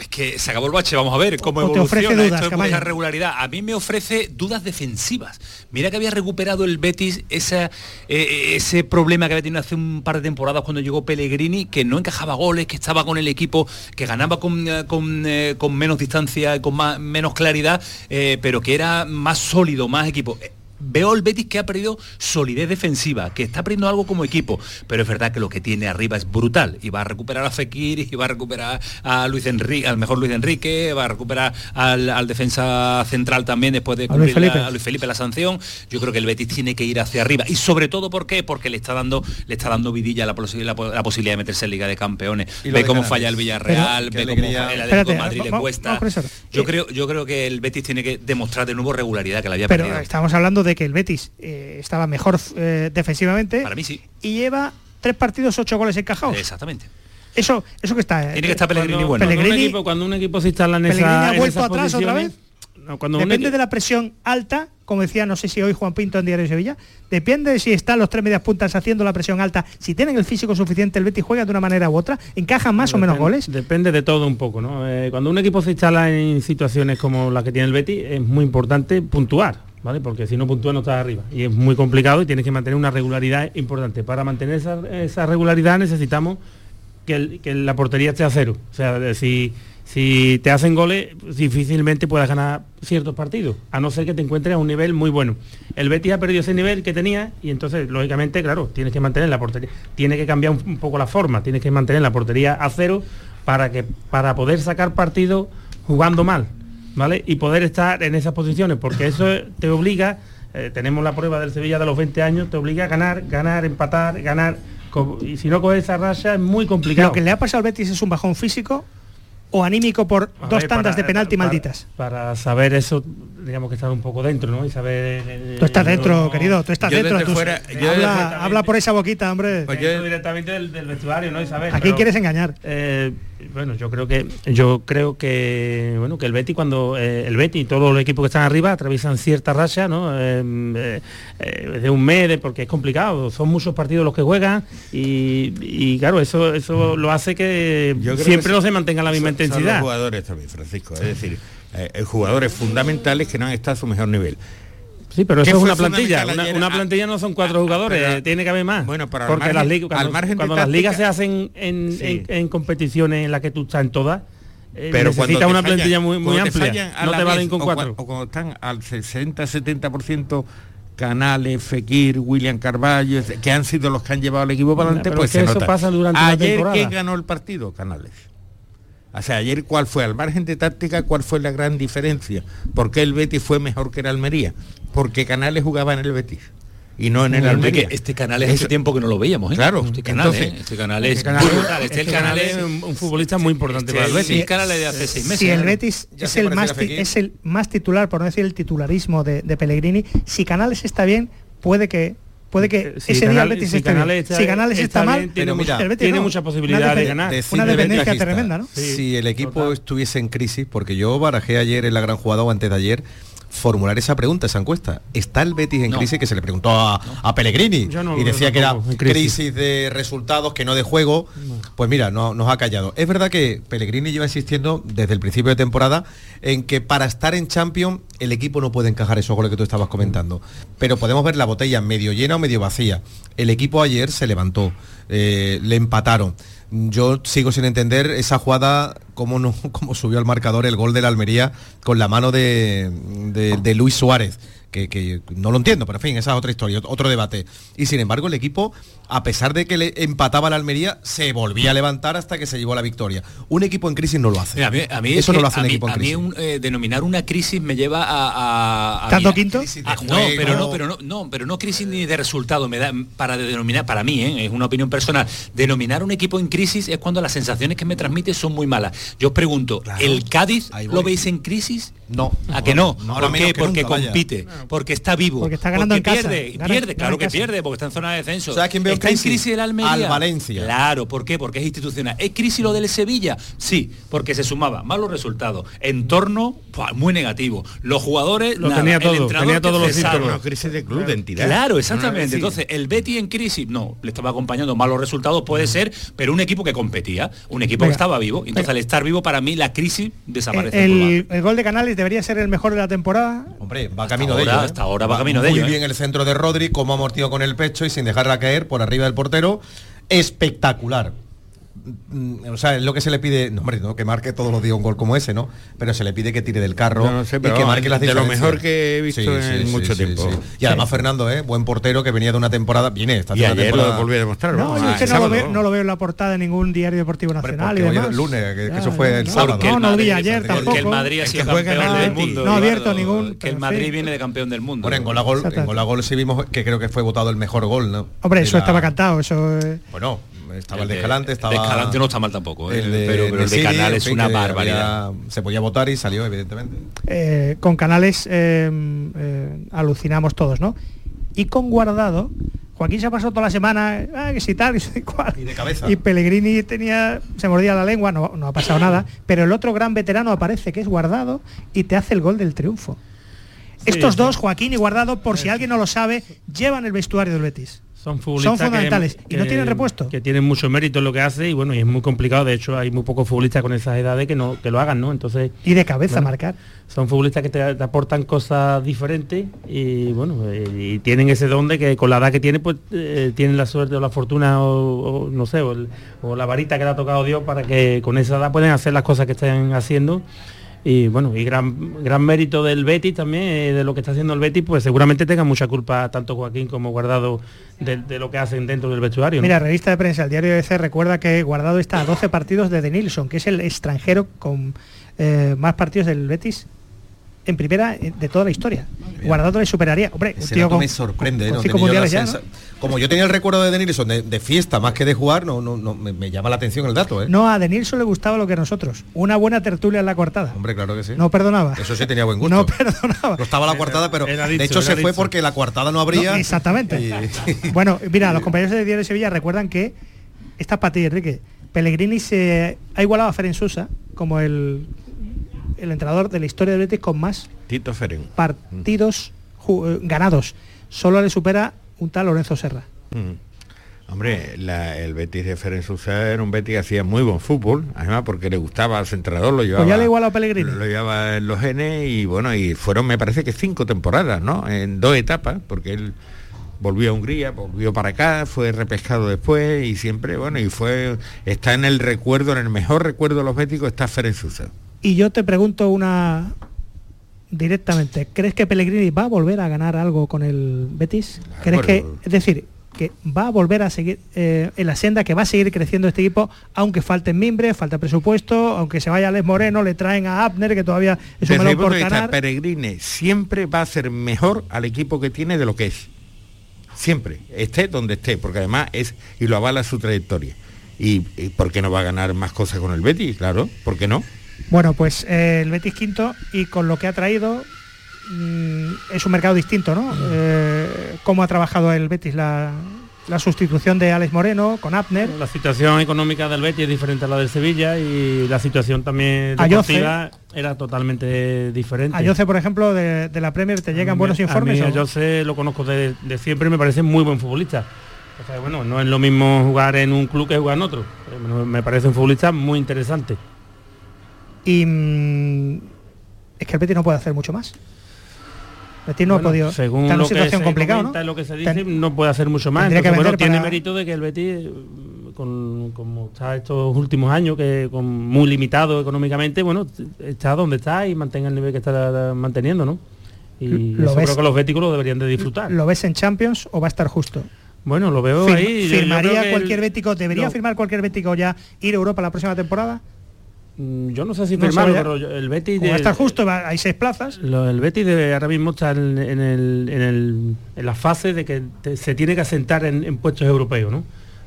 Es que se acabó el bache, vamos a ver cómo O te ofrece evoluciona dudas, esto esa regularidad. A mí me ofrece dudas defensivas. Mira que había recuperado el Betis esa, eh, ese problema que había tenido hace un par de temporadas cuando llegó Pellegrini, que no encajaba goles, que estaba con el equipo, que ganaba con, eh, con, eh, con menos distancia, con más, menos claridad, eh, pero que era más sólido, más equipo. Veo el Betis que ha perdido solidez defensiva, que está perdiendo algo como equipo, pero es verdad que lo que tiene arriba es brutal y va a recuperar a Fekir y va a recuperar a Luis Enrique, al mejor Luis Enrique, va a recuperar al, al defensa central también después de A Luis cumplir la- a Luis Felipe la sanción. Yo creo que el Betis tiene que ir hacia arriba y sobre todo ¿por qué? Porque le está dando le está dando vidilla la, posi- la, la posibilidad de meterse en Liga de Campeones. Y Ve de cómo falla el Villarreal, Pero- ve cómo falla el Atlético de Madrid le cuesta. vamos. Yo creo yo creo que el Betis tiene que demostrar de nuevo regularidad que la había Pero perdido. estamos hablando de de que el Betis eh, estaba mejor eh, defensivamente. Para mí sí. Y lleva tres partidos, ocho goles encajados. Exactamente. Eso, eso que está. Tiene que estar Pellegrini Cuando- bueno. cuando, un equipo, cuando un equipo se instala en esa Pellegrini ha vuelto atrás otra vez. No, cuando Depende de la presión alta, como decía, no sé si hoy Juan Pinto en Diario de Sevilla, depende de si están los tres medias puntas haciendo la presión alta, si tienen el físico suficiente, el Betis juega de una manera u otra, encajan más o menos goles. Depende de todo un poco, ¿no? Eh, cuando un equipo se instala en situaciones como la que tiene el Betis, es muy importante puntuar, ¿vale? Porque si no puntúa no estás arriba. Y es muy complicado y tienes que mantener una regularidad importante. Para mantener esa, esa regularidad necesitamos que, que la portería esté a cero. O sea, si, si te hacen goles, difícilmente puedas ganar ciertos partidos, a no ser que te encuentres a un nivel muy bueno. El Betis ha perdido ese nivel que tenía y entonces, lógicamente, claro, tienes que mantener la portería, tiene que cambiar un, un poco la forma, tienes que mantener la portería a cero para, que, para poder sacar partido jugando mal, ¿vale? Y poder estar en esas posiciones, porque eso te obliga, eh, tenemos la prueba del Sevilla de los 20 años, te obliga a ganar, ganar, empatar, ganar, y si no coges esa racha es muy complicado. Lo que le ha pasado al Betis es un bajón físico o anímico por A dos ver, tandas para- de penalti para- malditas. Para saber eso, digamos que estar un poco dentro, ¿no? Y saber... eh, Tú estás dentro, no- querido, tú estás Yo dentro. desde tú- fuera- yo habla, desde- habla por esa boquita, hombre. Pues yo directamente del, del vestuario, ¿no? Y saber, ¿A quién pero, quieres engañar? eh, bueno, yo creo que yo creo que bueno que el Betty cuando eh, el Betty y todos los equipos que están arriba atraviesan cierta racha, ¿no? Eh, eh, eh, de un mes, de- porque es complicado, son muchos partidos los que juegan y, y, claro, eso eso lo hace que siempre que no se mantenga la misma son- son intensidad. los jugadores también, Francisco. Es decir, jugadores fundamentales que no han estado a su mejor nivel. Sí, pero ¿Qué eso es una plantilla. Una, Ah, plantilla no son cuatro jugadores, pero- eh, tiene que haber más. Bueno, pero al porque margen- las ligas, al cuando, margen de cuando las ligas se hacen en, Sí. en- en competiciones en las que tú estás en todas, eh, Pero te una fallan- plantilla muy, muy cuando te amplia. No te vez, valen con cuatro. cua- O cuando están al 60-70% Canales, Fekir, William Carballo, que han sido los que han llevado al equipo para adelante, pues se eso nota. pasa durante la Ayer. ¿quién ganó el partido? Canales. O sea, ayer cuál fue, al margen de táctica, cuál fue la gran diferencia. ¿Por qué el Betis fue mejor que el Almería? Porque Canales jugaba en el Betis y no en el Almería. este canal es hace tiempo que no lo veíamos, ¿eh? Claro, este canal, entonces- ¿eh? este canal es Este canal- brutal. Este, este el canal canal es es un, un futbolista muy importante para el este, Betis. el canal es de hace seis meses. si el ¿eh? Betis es el, más, es el titular, por no decir el titularismo de, de Pellegrini, si Canales está bien, puede que puede que Si ese día el Betis si esté Canales bien. está- si Canales está, está mal, bien, tiene el mucha- Betis tiene no. mucha posibilidad Una de ganar. Decid Una de dependencia tremenda, ¿no? Si el equipo Total. estuviese en crisis, porque yo barajé ayer en la gran jugada o antes de ayer, formular esa pregunta, esa encuesta. ¿Está el Betis en No. crisis? Que se le preguntó a, a Pellegrini Yo no y decía que era crisis. crisis. de resultados, que no de juego. Pues mira, no, nos ha callado. Es verdad que Pellegrini lleva insistiendo desde el principio de temporada en que para estar en Champions el equipo no puede encajar esos goles que tú estabas comentando. Pero podemos ver la botella medio llena o medio vacía. El equipo ayer se levantó, eh, le empataron. Yo sigo sin entender esa jugada, cómo, (laughs) cómo subió al marcador el gol de la Almería con la mano de, de- de Luis Suárez. Que, que no lo entiendo, pero en fin, esa es otra historia, otro debate. Y sin embargo, el equipo, a pesar de que le empataba la Almería, se volvía a levantar hasta que se llevó la victoria. Un equipo en crisis no lo hace. Mira, a mí, a mí es Eso no que lo hace a un mí- equipo en a mí crisis. un, eh, denominar una crisis me lleva a... a, a ¿Tanto mira, quinto? Crisis Ah, no, pero no, pero no, no, pero no crisis ni de resultado. Me da para denominar, para mí, ¿eh? es una opinión personal. Denominar un equipo en crisis es cuando las sensaciones que me transmite son muy malas. Yo os pregunto, Claro. ¿el Cádiz lo veis en crisis? No. ¿A que no? ¿Por qué? que Porque nunca, vaya. compite, porque está vivo, Porque está ganando porque en casa. pierde, Gana- pierde, gana claro que casa. pierde, porque está en zona de descenso. ¿Sabes quién veo ¿Está en crisis? el Almería? Al Valencia. Claro, ¿por qué? Porque es institucional. ¿Es crisis lo del Sevilla? Sí, porque se sumaba malos resultados, entorno muy negativo, los jugadores Lo nada, tenía el todo, entrenador tenía todos los síntomas. Crisis de club, de entidad. Claro, Ah, exactamente. sí. Entonces, el Betty en crisis, no, le estaba acompañando malos resultados, puede ser, pero un equipo que competía, un equipo Venga. que estaba vivo. Entonces, al estar vivo, para mí, la crisis desaparece. El, el gol de Canales debería ser el mejor de la temporada. Hombre, va camino ahora- de ello. ¿eh? hasta ahora va camino de Muy ello, ¿eh? bien el centro de Rodri, como ha amortiguado con el pecho y sin dejarla caer por arriba del portero. Espectacular. Mm, O sea, es lo que se le pide, no, hombre, no que marque todos los días un gol como ese, ¿no? Pero se le pide que tire del carro No, no sé, y que marque las de lo mejor que he visto en mucho tiempo. Y además Fernando, ¿eh? buen portero que venía de una temporada, viene, está Y ayer temporada. lo volví a demostrar. No, es que Ah, no lo, sábado. veo, no lo veo en la portada de ningún diario deportivo nacional y porque demás. el lunes, que, que Ya, eso fue el no, sábado. Porque No, el no lo vi Madrid- ayer porque tampoco. el Madrid ha sido que campeón el del mundo. No abierto ningún, Que el Madrid viene de campeón del mundo. Bueno, en Golagol, en. Golagol sí vimos que creo que fue votado el mejor gol, ¿no? Hombre, eso estaba cantado. Eso, eh, Bueno, estaba el de Escalante, estaba... de Escalante no está mal tampoco, ¿eh? el de- pero, pero el de Canal en es fin, una barbaridad. había- se podía votar y salió, evidentemente. Eh, con Canales eh, eh, alucinamos todos, ¿no? Y con Guardado, Joaquín se ha pasado toda la semana, ah, que si tal, que si cual. Y de cabeza. Y Pellegrini tenía, se mordía la lengua, no, no ha pasado nada, pero el otro gran veterano aparece, que es Guardado, y te hace el gol del triunfo. Estos dos, Joaquín y Guardado, por si alguien no lo sabe, llevan el vestuario del Betis. Son futbolistas Son fundamentales. que- y no tienen repuesto. Que tienen mucho mérito en lo que hace y bueno, y es muy complicado. De hecho, hay muy pocos futbolistas con esas edades que no que lo hagan, ¿no? Entonces. Y de cabeza bueno, marcar. Son futbolistas que te, te aportan cosas diferentes y bueno, eh, y tienen ese don de que con la edad que tienen, pues eh, tienen la suerte o la fortuna o, o no sé, o, el- o la varita que le ha tocado Dios para que con esa edad pueden hacer las cosas que estén haciendo. Y bueno, y gran, gran mérito del Betis también, eh, de lo que está haciendo el Betis, pues seguramente tenga mucha culpa tanto Joaquín como Guardado de, lo que hacen dentro del vestuario. Mira, revista de prensa, el diario EC recuerda que Guardado está a 12 partidos de Denilson, que es el extranjero con eh, más partidos del Betis en primera eh, de toda la historia. Guardado le superaría. Hombre, un Ese tío dato con, me sorprende, con ¿no? cinco yo ya, Como yo tenía el recuerdo de Denilson de, de fiesta más que de jugar, no, no, no me, me llama la atención el dato, ¿eh? No, a Denilson le gustaba lo que a nosotros. Una buena tertulia en la cortada. Hombre, claro que sí. No perdonaba. Eso sí tenía buen (laughs) gusto. No perdonaba. No estaba la coartada, pero Era de dicho, hecho se fue porque la coartada no habría. No, exactamente. (laughs) bueno, mira, los (laughs) compañeros de Diario de Sevilla recuerdan que esta para ti, Enrique. Pellegrini se ha igualado a Ferenc Sousa como el, el entrenador de la historia del Betis con más Tito Feren. partidos eh, ganados. Solo le supera un tal Lorenzo Serra. Mm. Hombre, la- el Betis de Ferenc Sousa era un Betis que hacía muy buen fútbol, además porque le gustaba al entrenador, lo llevaba. Pues ya le igualado a Pellegrini. Lo llevaba en los genes y bueno, y fueron me parece que cinco temporadas, ¿no? En dos etapas, porque él volvió a Hungría, volvió para acá, fue repescado después y siempre, bueno, y fue, está en el recuerdo, en el mejor recuerdo de los béticos está Ferenc Sousa. Y yo te pregunto una directamente, ¿crees que Pellegrini va a volver a ganar algo con el Betis? ¿Crees que, es decir, que va a volver a seguir eh, en la senda, que va a seguir creciendo este equipo, aunque falten mimbres, falta presupuesto, aunque se vaya Alex Moreno, le traen a Abner, que todavía es un melón por ganar. Peregrine siempre va a ser mejor al equipo que tiene de lo que es. Siempre, esté donde esté, porque además es, y lo avala su trayectoria. ¿Y, y por qué no va a ganar más cosas con el Betis? Claro, ¿por qué no? Bueno, pues eh, el Betis quinto y con lo que ha traído mm, es un mercado distinto, ¿no? Eh, ¿Cómo ha trabajado el Betis la, la sustitución de Alex Moreno con Abner? La situación económica del Betis es diferente a la del Sevilla y la situación también deportiva era totalmente diferente. A Yoce, por ejemplo, de, de la Premier, ¿te llegan buenos informes? A mí a Jose lo conozco de, de siempre y me parece muy buen futbolista. O sea, bueno, no es lo mismo jugar en un club que jugar en otro. Eh, me parece un futbolista muy interesante. Y mm, es que el Betis no puede hacer mucho más. El Betis no Bueno, ha podido. según está en una situación complicada, ¿no? lo que se dice, Ten- no puede hacer mucho más. que Entonces, bueno, tiene mérito de que el Betis, mm, con, como está estos últimos años, que con muy limitado económicamente, bueno, está donde está y mantenga el nivel que está manteniendo, ¿no? Y Lo eso ves- creo que los béticos lo deberían de disfrutar. ¿Lo ves en Champions o va a estar justo? Bueno, lo veo Fir- ahí. Yo- yo ¿Firmaría cualquier el- bético? ¿Debería no. firmar cualquier bético ya ir a Europa la próxima temporada? Mm, Yo no sé si firmarlo, pero el Betis... ¿O va a de- estar justo? va- Hay seis plazas. Lo- el Betis de- ahora mismo está en, en el- en el- en la fase de que te- se tiene que asentar en, en puestos europeos, ¿no?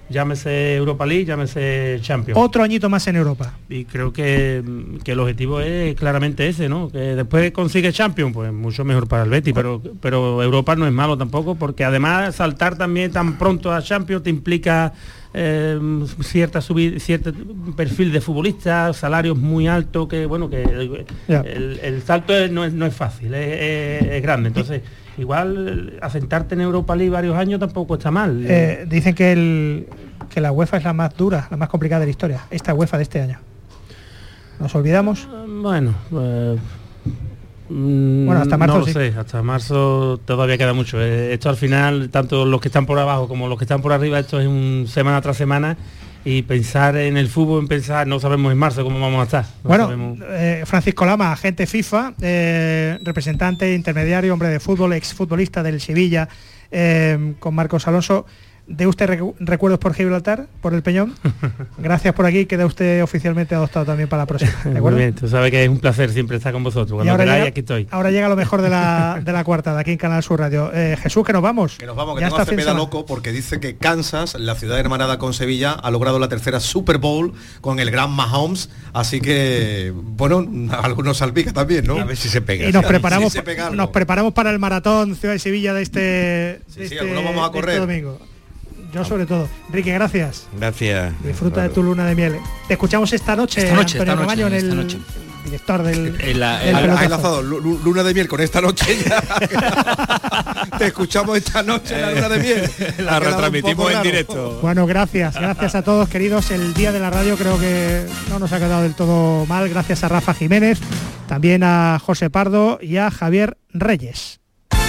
Llámese Europa League, llámese Champions. Otro añito más en Europa. Y creo que, que el objetivo es claramente ese, ¿no? Que después consigue Champions, pues mucho mejor para el Betis, pero, pero Europa no es malo tampoco, porque además saltar también tan pronto a Champions te implica eh, cierta subida, cierto perfil de futbolistas, salarios muy altos, que bueno, que el, el- el salto es- no, es, no es fácil, es, grande. Entonces, igual asentarte en Europa League varios años tampoco está mal. Eh, dicen que, el, que la UEFA es la más dura, la más complicada de la historia. Esta UEFA de este año. ¿Nos olvidamos? Bueno, eh, mm, Bueno, hasta marzo no lo sí. sé, hasta marzo todavía queda mucho. Eh, esto al final, tanto los que están por abajo como los que están por arriba, esto es un semana tras semana y pensar en el fútbol, en pensar, no sabemos en marzo cómo vamos a estar. no bueno, eh, Francisco Lama, agente FIFA, eh, representante intermediario, hombre de fútbol, exfutbolista del Sevilla, eh, con Marcos Alonso. De usted recu- recuerdos por Gibraltar, por el Peñón. (laughs) Gracias por aquí, queda usted oficialmente adoptado también para la próxima. ¿De (laughs) Muy bien, tú sabes que es un placer siempre estar con vosotros. Y Cuando ahora queráis, llega, aquí estoy. ahora llega lo mejor de la, (laughs) de la cuarta, de aquí en Canal Sur Radio. Eh, Jesús, que nos vamos. Que nos vamos, que Ya tengo está a de Cepeda loco porque dice que Kansas, la ciudad hermanada con Sevilla, ha logrado la tercera Super Bowl con el gran Mahomes. Así que, bueno, algunos salpica también, ¿no? A ver si se pega. Y nos preparamos, nos preparamos para el maratón Ciudad de Sevilla de este, de sí, este- algunos vamos a de este correr. domingo. Yo sobre todo. Enrique, gracias. Gracias. Disfruta de tu luna de miel. Te escuchamos esta noche, Esta noche, Antonio esta noche, en esta el noche. director del, (laughs) Ha- enlazado lu- lu- luna de miel con esta noche ya. (laughs) Te escuchamos esta noche en la luna de miel. (laughs) La retransmitimos en directo. Bueno, gracias, gracias a todos queridos. El día de la radio creo que no nos ha quedado del todo mal. Gracias a Rafa Jiménez, también a José Pardo y a Javier Reyes.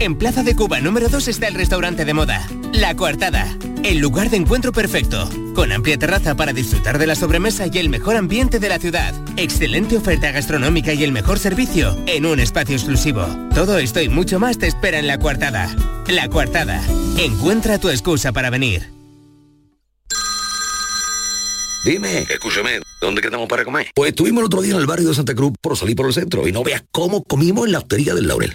En Plaza de Cuba número 2 está el restaurante de moda, La Coartada, el lugar de encuentro perfecto, con amplia terraza para disfrutar de la sobremesa y el mejor ambiente de la ciudad, excelente oferta gastronómica y el mejor servicio en un espacio exclusivo. Todo esto y mucho más te espera en La Coartada. La Coartada, encuentra tu excusa para venir. Dime, escúchame, ¿dónde quedamos para comer? Pues estuvimos el otro día en el barrio de Santa Cruz por salir por el centro y no veas cómo comimos en la hostería del Laurel.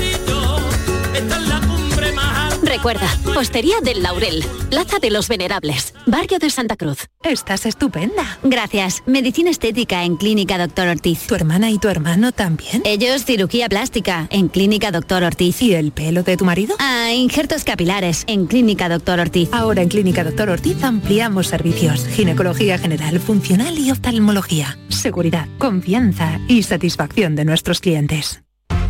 Recuerda, Postería del Laurel, Plaza de los Venerables, Barrio de Santa Cruz. Estás estupenda. Gracias. Medicina estética en Clínica Doctor Ortiz. ¿Tu hermana y tu hermano también? Ellos cirugía plástica en Clínica Doctor Ortiz. ¿Y el pelo de tu marido? Ah, injertos capilares en Clínica Doctor Ortiz. Ahora en Clínica Doctor Ortiz ampliamos servicios. Ginecología general, funcional y oftalmología. Seguridad, confianza y satisfacción de nuestros clientes.